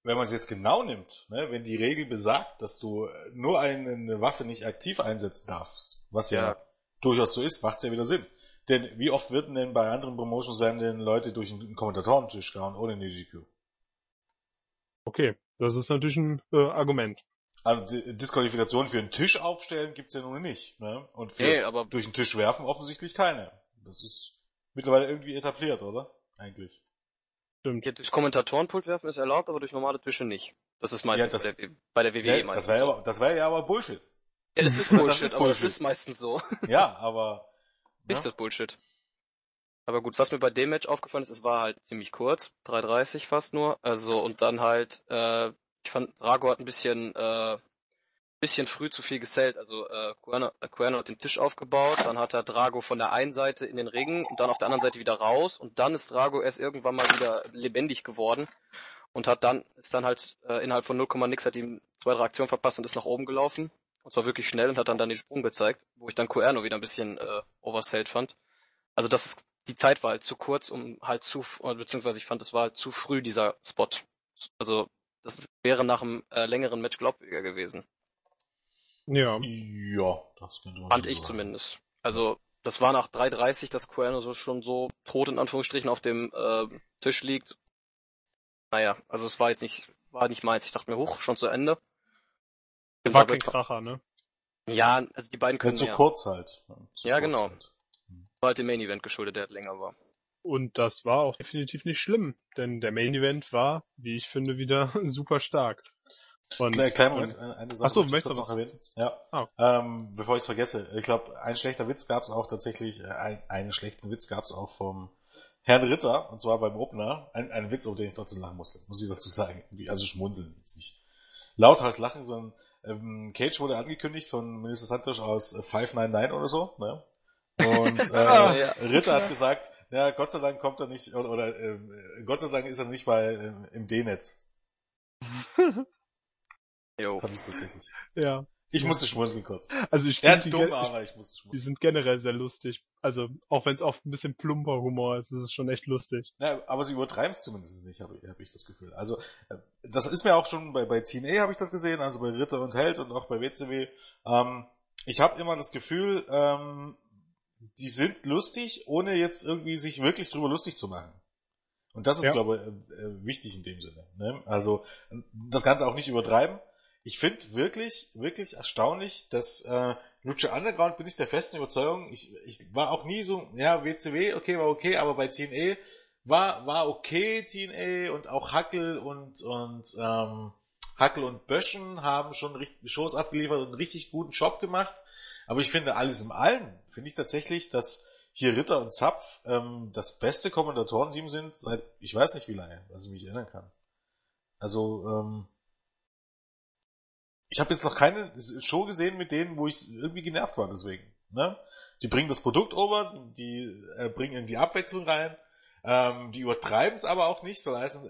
wenn man es jetzt genau nimmt, ne, wenn die Regel besagt, dass du nur eine Waffe nicht aktiv einsetzen darfst, was ja, ja durchaus so ist, macht es ja wieder Sinn. Denn wie oft würden denn bei anderen Promotions werden denn Leute durch einen Kommentatorentisch gehauen ohne eine DQ? Okay, das ist natürlich ein äh, Argument. Also Disqualifikation für einen Tisch aufstellen gibt's ja nun nicht. Ne? Und für nee, aber durch den Tisch werfen offensichtlich keine. Das ist mittlerweile irgendwie etabliert, oder? Eigentlich. Stimmt. Ja, durch Kommentatorenpult werfen ist erlaubt, aber durch normale Tische nicht. Das ist meistens ja, das, bei, der, bei der WWE ja, meistens das wäre so. das wäre ja aber Bullshit. Ja, das ist Bullshit, das ist aber Bullshit. das ist meistens so. Ja, aber... Nicht ja. das Bullshit. Aber gut, was mir bei dem Match aufgefallen ist, es war halt ziemlich kurz, 3,30 fast nur. Also und dann halt, äh, ich fand, Rago hat ein bisschen, äh, bisschen früh zu viel gesellt. Also äh, Cuerno, äh, Cuerno hat den Tisch aufgebaut, dann hat er Drago von der einen Seite in den Ring und dann auf der anderen Seite wieder raus und dann ist Drago erst irgendwann mal wieder lebendig geworden und hat dann, ist dann halt äh, innerhalb von 0, nix hat ihm zwei, drei Aktionen verpasst und ist nach oben gelaufen. Und zwar wirklich schnell und hat dann dann den Sprung gezeigt, wo ich dann Cuerno wieder ein bisschen äh, oversellt fand. Also das ist, die Zeit war halt zu kurz, um halt zu, beziehungsweise ich fand, es war halt zu früh, dieser Spot. Also das wäre nach einem äh, längeren Match glaubwürdiger gewesen. Ja. Ja, das könnte man Fand ich sagen. zumindest. Also, das war nach 3.30, dass Cuerno so schon so tot in Anführungsstrichen auf dem äh, Tisch liegt. Naja, also es war jetzt nicht, war nicht meins. Ich dachte mir, hoch, schon zu Ende. War kein Kracher, ne? Ja, also die beiden können ja. zu kurz halt. Zu ja, kurz genau. Halt. War halt dem Main Event geschuldet, der halt länger war. Und das war auch definitiv nicht schlimm, denn der Main Event war, wie ich finde, wieder super stark. Und, Kleiner kleinen Moment, eine Sache Achso, möchtest du noch erwähnen? Ja. Ah. Ähm, bevor ich es vergesse, ich glaube, ein schlechter Witz gab es auch tatsächlich, äh, ein, einen schlechten Witz gab es auch vom Herrn Ritter, und zwar beim Opener. Ein, ein Witz, auf den ich trotzdem lachen musste, muss ich dazu sagen. Also schmunzeln jetzt nicht. Lauthals lachen, sondern ähm, Cage wurde angekündigt von Minister Santos aus 599 oder so, ne? Und äh, ah, ja. Ritter hat gesagt, ja, Gott sei Dank kommt er nicht, oder, oder äh, Gott sei Dank ist er nicht bei äh, im D-Netz. Jo. Fand ich tatsächlich. Ja. Ich musste schmunzeln kurz. Also ich finde die, dumm, aber ich musste schmunzeln. Die sind generell sehr lustig. Also auch wenn es oft ein bisschen plumper Humor ist, ist es schon echt lustig. Ja, aber sie übertreiben es zumindest nicht, habe hab ich das Gefühl. Also äh, das ist mir auch schon bei bei TNA habe ich das gesehen, also bei Ritter und Held und auch bei WCW. Ähm, ich habe immer das Gefühl, ähm, die sind lustig, ohne jetzt irgendwie sich wirklich drüber lustig zu machen. Und das ist, Ja. glaube ich, äh, wichtig in dem Sinne. Ne? Also das Ganze auch nicht übertreiben. Ich finde wirklich, wirklich erstaunlich, dass äh, Lucha Underground bin ich der festen Überzeugung, ich, ich war auch nie so, ja, WCW, okay, war okay, aber bei TNA war, war okay, TNA und auch Hackel und, und ähm, Hackel und Böschen haben schon Shows abgeliefert und einen richtig guten Job gemacht. Aber ich finde alles im Allen, finde ich tatsächlich, dass hier Ritter und Zapf ähm, das beste Kommentatorenteam sind seit ich weiß nicht wie lange, was ich mich erinnern kann. Also, ähm, ich habe jetzt noch keine Show gesehen mit denen, wo ich irgendwie genervt war deswegen. Ne? Die bringen das Produkt over, die, äh, bringen irgendwie Abwechslung rein, ähm, die übertreiben es aber auch nicht, soll heißen,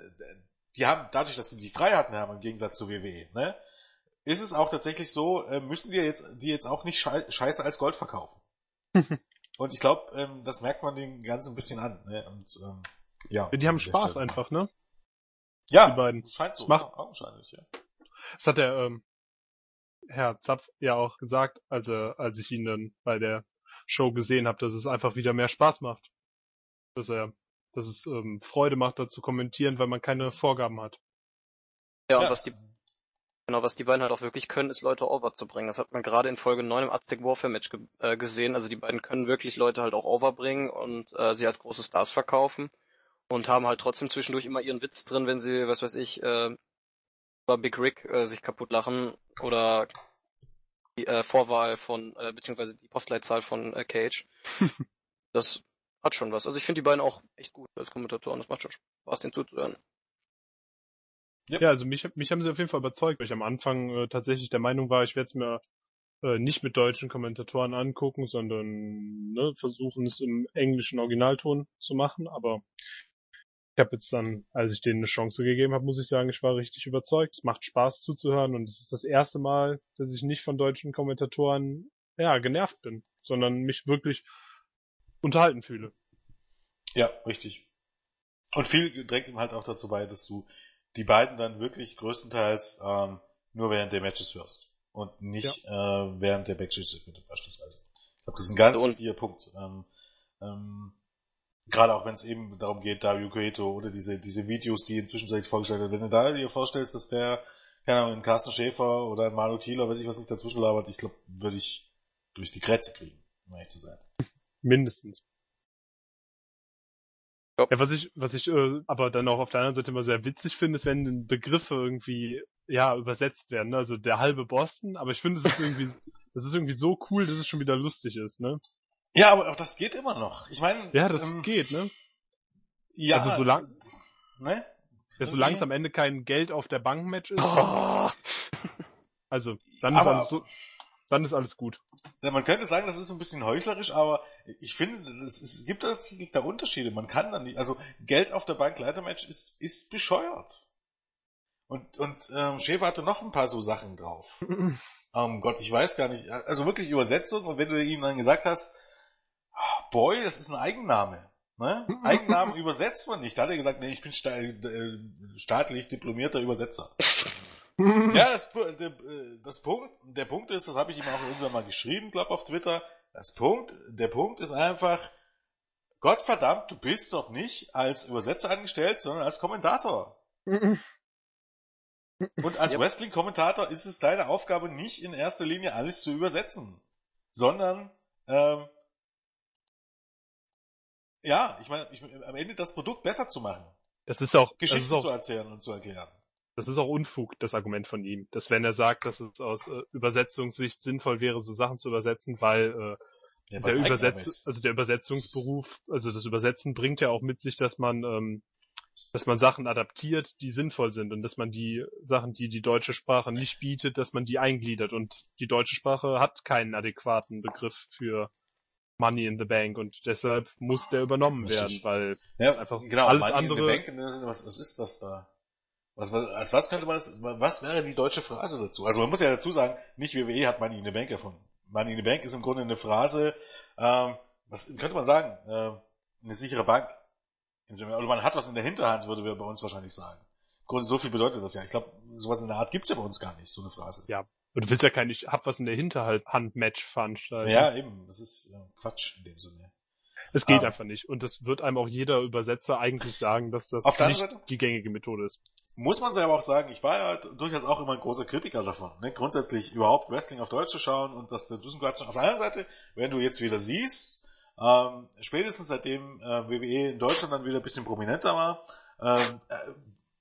die haben, dadurch, dass sie die Freiheiten haben im Gegensatz zu WWE, ne, ist es auch tatsächlich so, äh, müssen die jetzt, die jetzt auch nicht schei scheiße als Gold verkaufen. Und ich glaube, ähm, das merkt man den ganz ein bisschen an. Ne? Und, ähm, ja, Die haben Spaß einfach, ne? Ja, die beiden. scheint so. Ja, augenscheinlich, ja. Das hat der ähm, Herr Zapf ja auch gesagt, als, er, als ich ihn dann bei der Show gesehen habe, dass es einfach wieder mehr Spaß macht. Dass er, dass es ähm, Freude macht, da zu kommentieren, weil man keine Vorgaben hat. Ja, Ja. und was die, genau, was die beiden halt auch wirklich können, ist Leute over zu bringen. Das hat man gerade in Folge 9 im Aztec Warfare Match ge äh, gesehen. Also die beiden können wirklich Leute halt auch overbringen und äh, sie als große Stars verkaufen und haben halt trotzdem zwischendurch immer ihren Witz drin, wenn sie, was weiß ich, äh, über Big Rick äh, sich kaputt lachen oder die äh, Vorwahl von, äh, beziehungsweise die Postleitzahl von äh, Cage. das hat schon was. Also ich finde die beiden auch echt gut als Kommentatoren. Das macht schon Spaß, denen zuzuhören. Ja, also mich, mich haben sie auf jeden Fall überzeugt, weil ich am Anfang äh, tatsächlich der Meinung war, ich werde es mir äh, nicht mit deutschen Kommentatoren angucken, sondern ne, versuchen es im englischen Originalton zu machen. Aber ich habe jetzt dann, als ich denen eine Chance gegeben habe, muss ich sagen, ich war richtig überzeugt. Es macht Spaß zuzuhören und es ist das erste Mal, dass ich nicht von deutschen Kommentatoren ja genervt bin, sondern mich wirklich unterhalten fühle. Ja, richtig. Und viel trägt ihm halt auch dazu bei, dass du die beiden dann wirklich größtenteils ähm, nur während der Matches hörst und nicht äh, während der Backstage-Segmente beispielsweise. Ich glaube, das ist ein ganz Und- wichtiger Punkt. Ähm, ähm, Gerade auch wenn es eben darum geht, Dario Cueto oder diese, diese Videos, die inzwischen sich vorgestellt werden. Wenn du da dir vorstellst, dass der, keine Ahnung, Carsten Schäfer oder ein Manu Thieler, weiß ich, was sich dazwischen labert, ich glaube, würde ich durch die Grätze kriegen, um ehrlich zu sein. Mindestens. Ja. Ja, was ich, was ich äh, aber dann auch auf der anderen Seite immer sehr witzig finde, ist, wenn Begriffe irgendwie ja übersetzt werden. Ne? Also der halbe Boston, aber ich finde, es ist irgendwie, das ist irgendwie so cool, dass es schon wieder lustig ist, ne? Ja, aber auch das geht immer noch. Ich meine, Ja, das ähm, geht, ne? Ja, Also solang- ne? Ja, solange es am Ende kein Geld auf der Bank-Match ist, Oh. also dann ist Aber- alles so, dann ist alles gut. Ja, man könnte sagen, das ist so ein bisschen heuchlerisch, aber ich finde, es, es gibt tatsächlich da Unterschiede. Man kann dann nicht, also Geld auf der Bank Leitermatch ist, ist bescheuert. Und, und ähm, Schäfer hatte noch ein paar so Sachen drauf. Ähm, Gott, ich weiß gar nicht, also wirklich Übersetzung und wenn du ihm dann gesagt hast, Boy, das ist ein Eigenname. Ne? Eigennamen übersetzt man nicht. Da hat er gesagt, nee, ich bin sta äh, staatlich diplomierter Übersetzer. Ja, das, Pu- der, äh, das Punkt, der Punkt ist, das habe ich ihm auch irgendwann mal geschrieben, glaube auf Twitter. Das Punkt, der Punkt ist einfach, Gottverdammt, du bist doch nicht als Übersetzer angestellt, sondern als Kommentator. Und als Ja. Wrestling-Kommentator ist es deine Aufgabe, nicht in erster Linie alles zu übersetzen, sondern ähm, ja, ich meine, ich, am Ende das Produkt besser zu machen, Das ist auch, das ist Geschichten auch zu erzählen und zu erklären. Das ist auch Unfug, das Argument von ihm. Dass wenn er sagt, dass es aus äh, Übersetzungssicht sinnvoll wäre, so Sachen zu übersetzen, weil äh, Ja, der, Übersetz also der Übersetzungsberuf, also das Übersetzen bringt ja auch mit sich, dass man, ähm, dass man Sachen adaptiert, die sinnvoll sind und dass man die Sachen, die die deutsche Sprache nicht bietet, dass man die eingliedert und die deutsche Sprache hat keinen adäquaten Begriff für Money in the Bank und deshalb muss der übernommen Richtig. werden, weil Ja, einfach genau, alles Money andere- Bank, was, was ist das da? Was, was, als was könnte man das, was wäre die deutsche Phrase dazu? Also man muss ja dazu sagen, nicht WWE hat Money in the Bank erfunden. Money in the Bank ist im Grunde eine Phrase, ähm, was könnte man sagen? Ähm, eine sichere Bank. Oder man hat was in der Hinterhand, würde wir bei uns wahrscheinlich sagen. Im Grunde so viel bedeutet das ja. Ich glaube, sowas in der Art gibt's ja bei uns gar nicht, so eine Phrase. Ja. Und du willst ja kein, ich hab was in der Hinterhand Match veranstalten. Ja, eben. Das ist Quatsch in dem Sinne. Es geht Ah. einfach nicht. Und das wird einem auch jeder Übersetzer eigentlich sagen, dass das nicht Seite? die gängige Methode ist. Muss man selber auch sagen, ich war ja durchaus auch immer ein großer Kritiker davon, ne? grundsätzlich überhaupt Wrestling auf Deutsch zu schauen und das zu quatschen. Auf der anderen Seite, wenn du jetzt wieder siehst, ähm, spätestens seitdem äh, WWE in Deutschland dann wieder ein bisschen prominenter war, ähm, äh,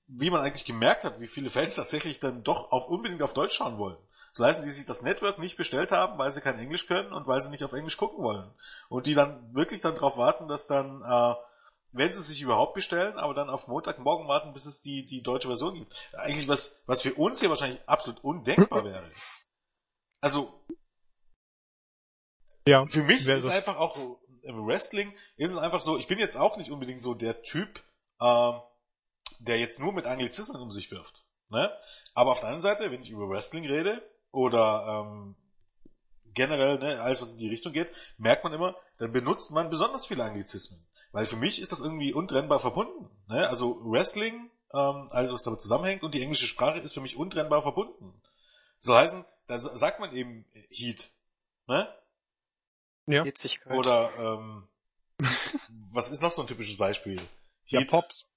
wie man eigentlich gemerkt hat, wie viele Fans tatsächlich dann doch auf, unbedingt auf Deutsch schauen wollen. So heißen, die sich das Network nicht bestellt haben, weil sie kein Englisch können und weil sie nicht auf Englisch gucken wollen. Und die dann wirklich dann darauf warten, dass dann, äh, wenn sie sich überhaupt bestellen, aber dann auf Montagmorgen warten, bis es die, die deutsche Version gibt. Eigentlich was, was für uns hier wahrscheinlich absolut undenkbar wäre. Also, Ja. für mich ist das- einfach auch im Wrestling ist es einfach so, ich bin jetzt auch nicht unbedingt so der Typ, ähm, der jetzt nur mit Anglizismen um sich wirft. Ne? Aber auf der anderen Seite, wenn ich über Wrestling rede oder ähm, generell ne, alles, was in die Richtung geht, merkt man immer, dann benutzt man besonders viele Anglizismen. Weil für mich ist das irgendwie untrennbar verbunden. Ne? Also Wrestling, ähm, alles was damit zusammenhängt und die englische Sprache ist für mich untrennbar verbunden. So heißen, da sa- sagt man eben Heat. Ne? Ja. Hitzigkeit. Oder ähm, was ist noch so ein typisches Beispiel? Ja, Heat, Pops. zum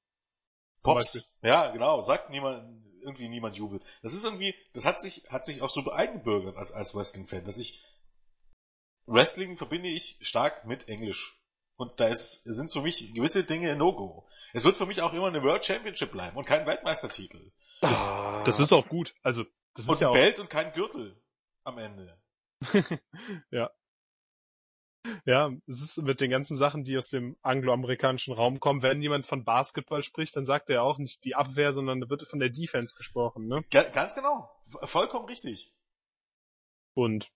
Pops. Ja, genau. Sagt niemand, irgendwie niemand jubelt. Das ist irgendwie, das hat sich, hat sich auch so eingebürgert als, als Wrestling-Fan, dass ich Wrestling verbinde ich stark mit Englisch. Und da ist, sind für mich gewisse Dinge No-Go. Es wird für mich auch immer eine World Championship bleiben und kein Weltmeistertitel. Ah. Das ist auch gut. Also, das Und ist ja ein auch. Belt und kein Gürtel am Ende. ja. Ja, es ist mit den ganzen Sachen, die aus dem angloamerikanischen Raum kommen. Wenn jemand von Basketball spricht, dann sagt er auch nicht die Abwehr, sondern da wird von der Defense gesprochen, ne? Ga- Ganz genau. Vollkommen richtig. Und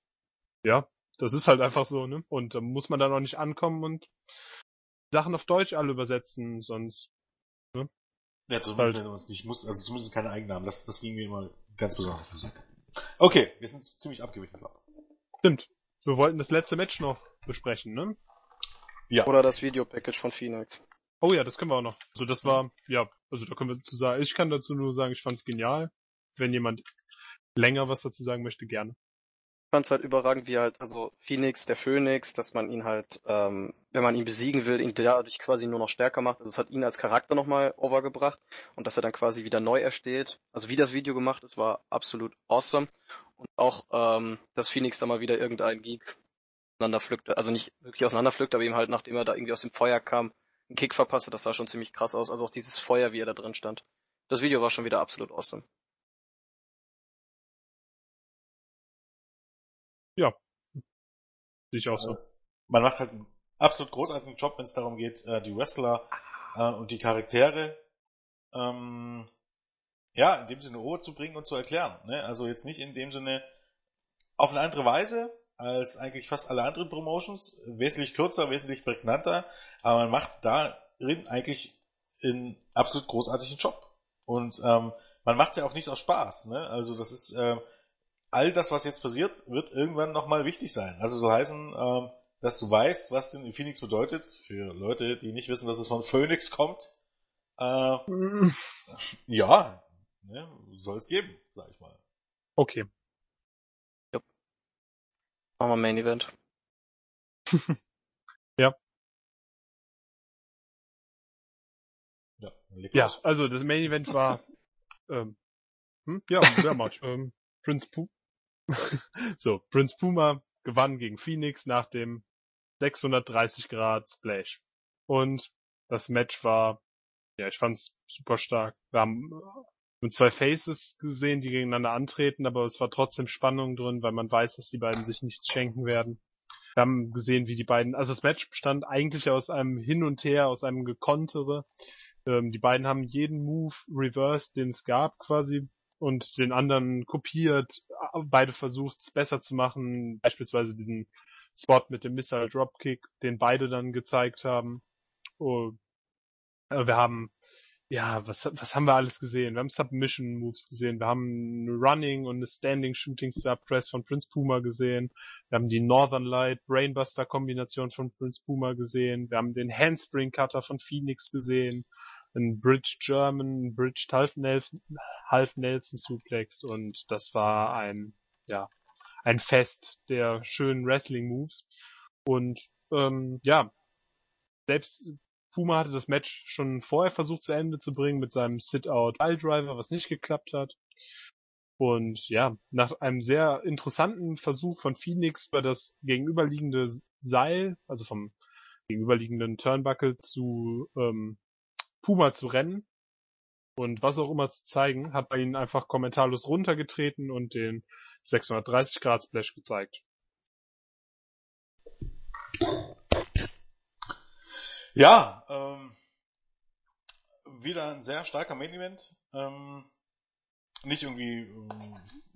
ja, das ist halt einfach so, ne? Und da muss man dann auch nicht ankommen und Sachen auf Deutsch alle übersetzen, sonst. Ja, zumindest Halt. wenn man es nicht muss, also zumindest keine eigenen haben. Das, das ging mir immer ganz besonders auf den Sack. Okay, wir sind ziemlich abgewichen, glaube Stimmt. Wir wollten das letzte Match noch besprechen, ne? Oder das Videopackage von Phoenix. Oh ja, das können wir auch noch. So, das war, ja, also da können wir zu sagen, ich kann dazu nur sagen, ich fand's genial. Wenn jemand länger was dazu sagen möchte, gerne. Ich fand's halt überragend, wie halt, also Phoenix, der Phönix, dass man ihn halt, ähm, wenn man ihn besiegen will, ihn dadurch quasi nur noch stärker macht. Also es hat ihn als Charakter nochmal overgebracht und dass er dann quasi wieder neu ersteht. Also wie das Video gemacht ist, war absolut awesome. Und auch, ähm, dass Phoenix da mal wieder irgendeinen Geek auseinanderpflückte. Also nicht wirklich auseinanderpflückt, aber ihm halt, nachdem er da irgendwie aus dem Feuer kam, einen Kick verpasste, das sah schon ziemlich krass aus. Also auch dieses Feuer, wie er da drin stand. Das Video war schon wieder absolut awesome. Sehe ich auch so. Man macht halt einen absolut großartigen Job, wenn es darum geht, äh, die Wrestler äh, und die Charaktere ähm, ja, in dem Sinne Ohr zu bringen und zu erklären. Ne? Also jetzt nicht in dem Sinne auf eine andere Weise als eigentlich fast alle anderen Promotions, wesentlich kürzer, wesentlich prägnanter, aber man macht darin eigentlich einen absolut großartigen Job. Und ähm, man macht es ja auch nicht aus Spaß. Ne? Also das ist äh, all das, was jetzt passiert, wird irgendwann nochmal wichtig sein. Also so heißen, ähm, dass du weißt, was denn Phoenix bedeutet, für Leute, die nicht wissen, dass es von Phoenix kommt. Äh, ja, ne, soll es geben, sag ich mal. Okay. Machen wir Main Event. Ja, Ja, los. also das Main Event war, ähm, hm? ja, sehr much. ähm, Prince Puma. so, Prince Puma gewann gegen Phoenix nach dem 630 Grad Splash. Und das Match war, ja, ich fand's super stark. Wir haben äh, zwei Faces gesehen, die gegeneinander antreten, aber es war trotzdem Spannung drin, weil man weiß, dass die beiden sich nichts schenken werden. Wir haben gesehen, wie die beiden, also das Match bestand eigentlich aus einem Hin und Her, aus einem Gekontere. Ähm, die beiden haben jeden Move reversed, den es gab quasi und den anderen kopiert, beide versucht es besser zu machen, beispielsweise diesen Spot mit dem Missile Dropkick, den beide dann gezeigt haben. Oh, äh, wir haben ja, was, was haben wir alles gesehen? Wir haben Submission Moves gesehen, wir haben eine Running und eine Standing Shooting Star Press von Prince Puma gesehen, wir haben die Northern Light Brainbuster Kombination von Prince Puma gesehen, wir haben den Handspring Cutter von Phoenix gesehen, ein Bridge German, ein Bridge Half Nelson, Half Nelson Suplex und das war ein, ja, ein Fest der schönen Wrestling Moves und ähm, ja, selbst Puma hatte das Match schon vorher versucht zu Ende zu bringen mit seinem Sit-Out-Driver, was nicht geklappt hat. Und ja, nach einem sehr interessanten Versuch von Phoenix über das gegenüberliegende Seil, also vom gegenüberliegenden Turnbuckle zu ähm, Puma zu rennen und was auch immer zu zeigen, hat bei ihnen einfach kommentarlos runtergetreten und den 630 Grad Splash gezeigt. Ja, ähm, wieder ein sehr starker Main Event. Ähm, nicht irgendwie, ähm,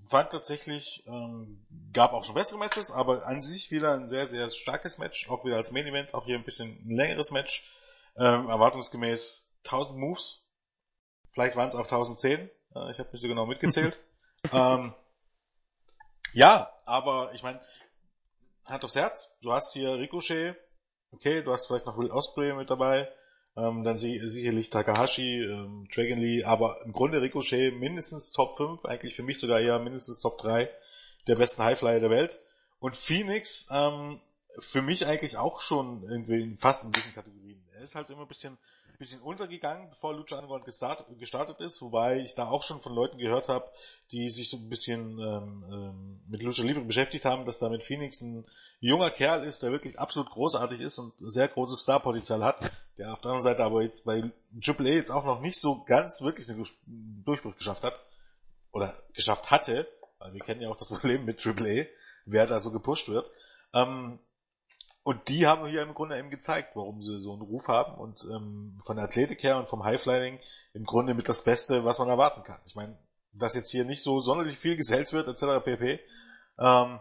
fand tatsächlich, ähm, gab auch schon bessere Matches, aber an sich wieder ein sehr, sehr starkes Match, auch wieder als Main Event, auch hier ein bisschen ein längeres Match, ähm, erwartungsgemäß 1000 Moves, vielleicht waren es auch 1010, äh, ich habe nicht so genau mitgezählt. ähm, ja, aber ich meine, Hand aufs Herz, du hast hier Ricochet, okay, du hast vielleicht noch Will Osprey mit dabei, ähm, dann sie, sicherlich Takahashi, ähm, Dragon Lee, aber im Grunde Ricochet mindestens Top 5, eigentlich für mich sogar eher mindestens Top 3 der besten Highflyer der Welt. Und Phoenix, ähm, für mich eigentlich auch schon irgendwie fast in diesen Kategorien. Er ist halt immer ein bisschen bisschen untergegangen, bevor Lucha Underground gestartet ist, wobei ich da auch schon von Leuten gehört habe, die sich so ein bisschen ähm, ähm, mit Lucha Libre beschäftigt haben, dass da mit Phoenix ein junger Kerl ist, der wirklich absolut großartig ist und sehr großes Starpotenzial hat, der auf der anderen Seite aber jetzt bei Triple A jetzt auch noch nicht so ganz wirklich einen Durchbruch geschafft hat oder geschafft hatte, weil wir kennen ja auch das Problem mit Triple A, wer da so gepusht wird. Ähm, und die haben hier im Grunde eben gezeigt, warum sie so einen Ruf haben und ähm, von der Athletik her und vom Highflying im Grunde mit das Beste, was man erwarten kann. Ich meine, dass jetzt hier nicht so sonderlich viel gesellt wird, etc. pp. Ähm,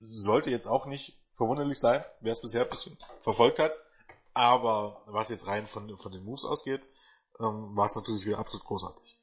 sollte jetzt auch nicht verwunderlich sein, wer es bisher ein bisschen verfolgt hat. Aber was jetzt rein von, von den Moves ausgeht, ähm, war es natürlich wieder absolut großartig.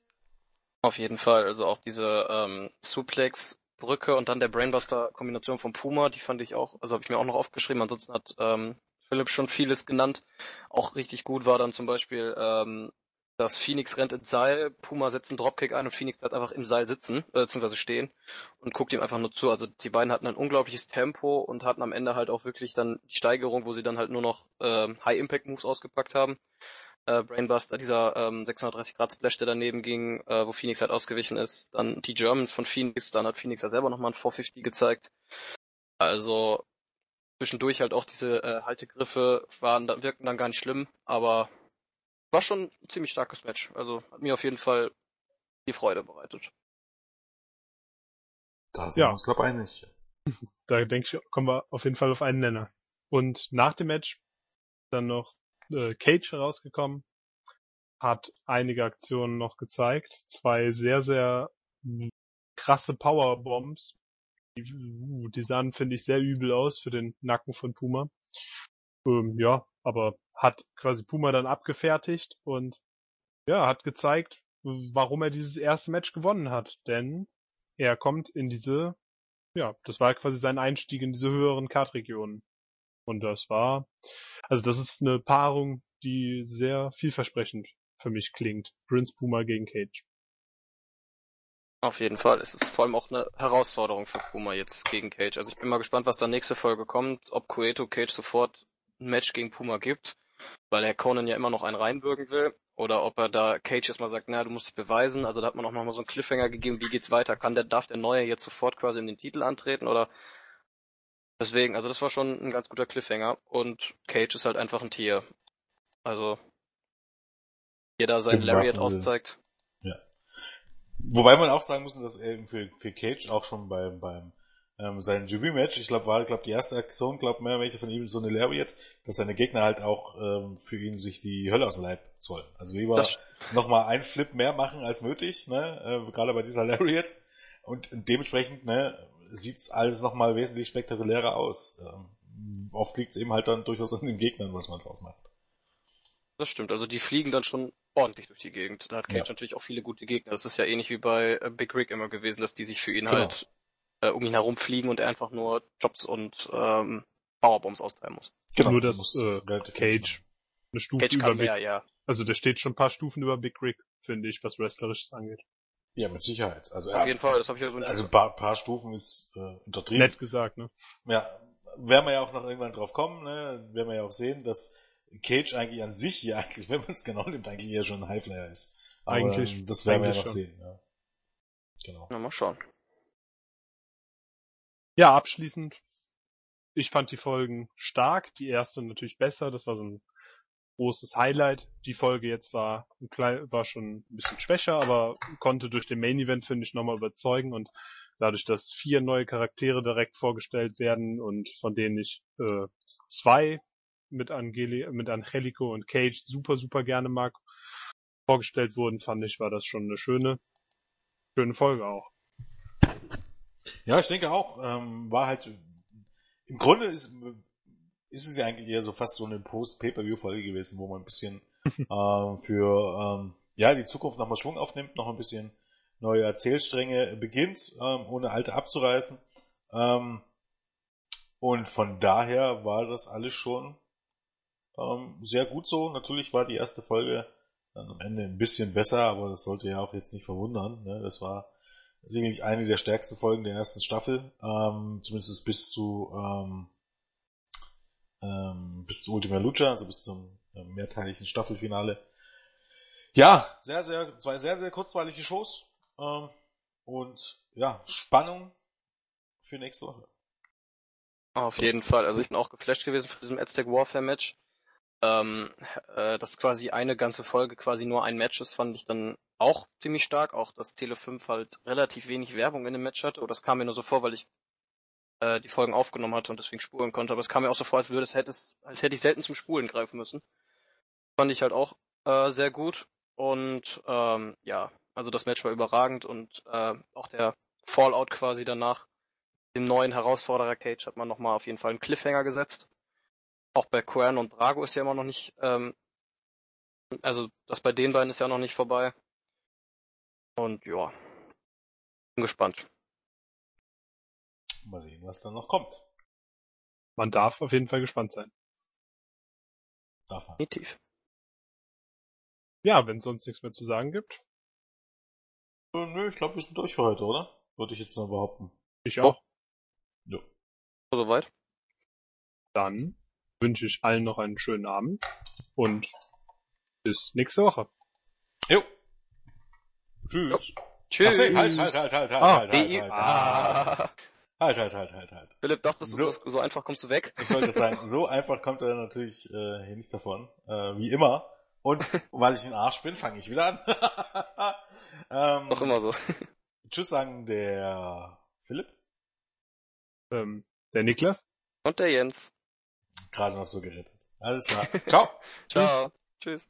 Auf jeden Fall. Also auch diese ähm, Suplex Brücke und dann der Brainbuster-Kombination von Puma, die fand ich auch, also habe ich mir auch noch aufgeschrieben, ansonsten hat ähm, Philipp schon vieles genannt. Auch richtig gut war dann zum Beispiel, ähm, dass Phoenix rennt ins Seil, Puma setzt einen Dropkick ein und Phoenix bleibt einfach im Seil sitzen, äh, beziehungsweise stehen und guckt ihm einfach nur zu. Also die beiden hatten ein unglaubliches Tempo und hatten am Ende halt auch wirklich dann die Steigerung, wo sie dann halt nur noch äh, High-Impact-Moves ausgepackt haben äh, Brainbuster, dieser ähm, 630 Grad Splash, der daneben ging, äh, wo Phoenix halt ausgewichen ist. Dann die Germans von Phoenix, dann hat Phoenix ja selber nochmal ein 450 gezeigt. Also zwischendurch halt auch diese äh, Haltegriffe waren, wirkten dann gar nicht schlimm, aber war schon ein ziemlich starkes Match. Also hat mir auf jeden Fall die Freude bereitet. Da sind ja. wir uns, glaube einig. Da denke ich, kommen wir auf jeden Fall auf einen Nenner. Und nach dem Match dann noch äh, Cage herausgekommen, hat einige Aktionen noch gezeigt, zwei sehr, sehr krasse Powerbombs. Die, uh, die sahen, finde ich, sehr übel aus für den Nacken von Puma. Ähm, ja, aber hat quasi Puma dann abgefertigt und ja, hat gezeigt, warum er dieses erste Match gewonnen hat. Denn er kommt in diese, ja, das war quasi sein Einstieg in diese höheren Kartregionen. Und das war, also das ist eine Paarung, die sehr vielversprechend für mich klingt. Prince Puma gegen Cage. Auf jeden Fall. Es ist vor allem auch eine Herausforderung für Puma jetzt gegen Cage. Also ich bin mal gespannt, was da nächste Folge kommt, ob Cueto Cage sofort ein Match gegen Puma gibt, weil er Conan ja immer noch einen reinbürgen will, oder ob er da Cage erstmal sagt, naja, du musst dich beweisen. Also da hat man auch nochmal so einen Cliffhanger gegeben, wie geht's weiter? Kann der, darf der Neue jetzt sofort quasi in den Titel antreten oder Deswegen, also das war schon ein ganz guter Cliffhanger und Cage ist halt einfach ein Tier. Also jeder sein Lariat auszeigt. Ja. Wobei man auch sagen muss, dass er für, für Cage auch schon beim, beim ähm, sein Debüt-Match, ich glaube, war glaub, die erste Aktion, glaube mehr welche von ihm so eine Lariat, dass seine Gegner halt auch ähm, für ihn sich die Hölle aus dem Leib zollen. Also lieber nochmal ein Flip mehr machen als nötig, ne? Äh, gerade bei dieser Lariat. Und dementsprechend, ne, sieht's alles nochmal wesentlich spektakulärer aus. Ähm, oft liegt's eben halt dann durchaus an den Gegnern, was man draus macht. Das stimmt, also die fliegen dann schon ordentlich durch die Gegend. Da hat Cage ja. natürlich auch viele gute Gegner. Das ist ja ähnlich wie bei äh, Big Rick immer gewesen, dass die sich für ihn genau. halt äh, um ihn herum fliegen und er einfach nur Jobs und ähm, Powerbombs austreiben muss. Genau, nur dass äh, Cage eine Stufe Cage über Big, mehr, ja. Also der steht schon ein paar Stufen über Big Rick, finde ich, was Wrestlerisches angeht. Ja, mit Sicherheit. Also Auf jeden Fall, das habe ich ja so Also ein paar, paar Stufen ist äh, untertrieben. Nett gesagt, ne? Ja, werden wir ja auch noch irgendwann drauf kommen, ne? Werden wir ja auch sehen, dass Cage eigentlich an sich ja eigentlich, wenn man es genau nimmt, eigentlich eher schon ein Highflyer ist. Aber Eigentlich- ähm, das werden wir ja noch schon. sehen. Ja. Genau. Na, mal schauen. Ja, abschließend. Ich fand die Folgen stark, die erste natürlich besser, das war so ein großes Highlight. Die Folge jetzt war war schon ein bisschen schwächer, aber konnte durch den Main Event, finde ich, nochmal überzeugen und dadurch, dass vier neue Charaktere direkt vorgestellt werden und von denen ich äh, zwei mit, Angeli mit Angelico und Cage super, super gerne mag, vorgestellt wurden, fand ich, war das schon eine schöne, schöne Folge auch. Ja, ich denke auch. Ähm, war halt im Grunde ist, ist es ja eigentlich eher so fast so eine Post-Pay-Per-View-Folge gewesen, wo man ein bisschen ähm, für ähm, ja die Zukunft nochmal Schwung aufnimmt, noch ein bisschen neue Erzählstränge beginnt, ähm, ohne alte abzureißen. Ähm, und von daher war das alles schon ähm, sehr gut so. Natürlich war die erste Folge dann am Ende ein bisschen besser, aber das sollte ja auch jetzt nicht verwundern. Ne? Das war sicherlich eine der stärksten Folgen der ersten Staffel, ähm, zumindest bis zu ähm, ähm, bis zu Ultima Lucha, also bis zum äh, mehrteiligen Staffelfinale. Ja, sehr, sehr, zwei sehr, sehr kurzweilige Shows ähm, und ja, Spannung für nächste Woche. Auf jeden Fall. Also ich bin auch geflasht gewesen von diesem Aztec Warfare Match. Ähm, äh, dass quasi eine ganze Folge quasi nur ein Match ist, fand ich dann auch ziemlich stark. Auch dass Tele 5 halt relativ wenig Werbung in dem Match hatte. Oder das kam mir nur so vor, weil ich äh, die Folgen aufgenommen hatte und deswegen spulen konnte. Aber es kam mir auch so vor, als würde es hätte als hätte ich selten zum Spulen greifen müssen. Fand ich halt auch äh, sehr gut. Und ähm, ja, also das Match war überragend und äh, auch der Fallout quasi danach dem neuen Herausforderer Cage hat man nochmal auf jeden Fall einen Cliffhanger gesetzt. Auch bei Quern und Drago ist ja immer noch nicht, ähm, also das bei den beiden ist ja noch nicht vorbei. Und ja, bin gespannt. Mal sehen, was dann noch kommt. Man darf auf jeden Fall gespannt sein. Darf man. Definitiv. Ja, wenn es sonst nichts mehr zu sagen gibt. Äh, nö, ich glaube, wir sind durch für heute, oder? Würde ich jetzt mal behaupten. Ich auch. Ja. Soweit. Dann wünsche ich allen noch einen schönen Abend und bis nächste Woche. Jo. Tschüss. Tschüss. Ach, halt, halt, halt, halt, halt, Ah, halt, halt, halt, halt, ah. Halt, halt, halt, halt, halt. Philipp, dachtest du, So. so, so einfach kommst du weg? Ich wollte jetzt sagen, so einfach kommt er natürlich äh, hier nicht davon, äh, wie immer. Und weil ich ein Arsch bin, fange ich wieder an. ähm, Doch immer so. Tschüss sagen der Philipp, Ähm, der Niklas. Und der Jens. gerade noch so gerettet. Alles klar. Ciao. Ciao. Tschüss.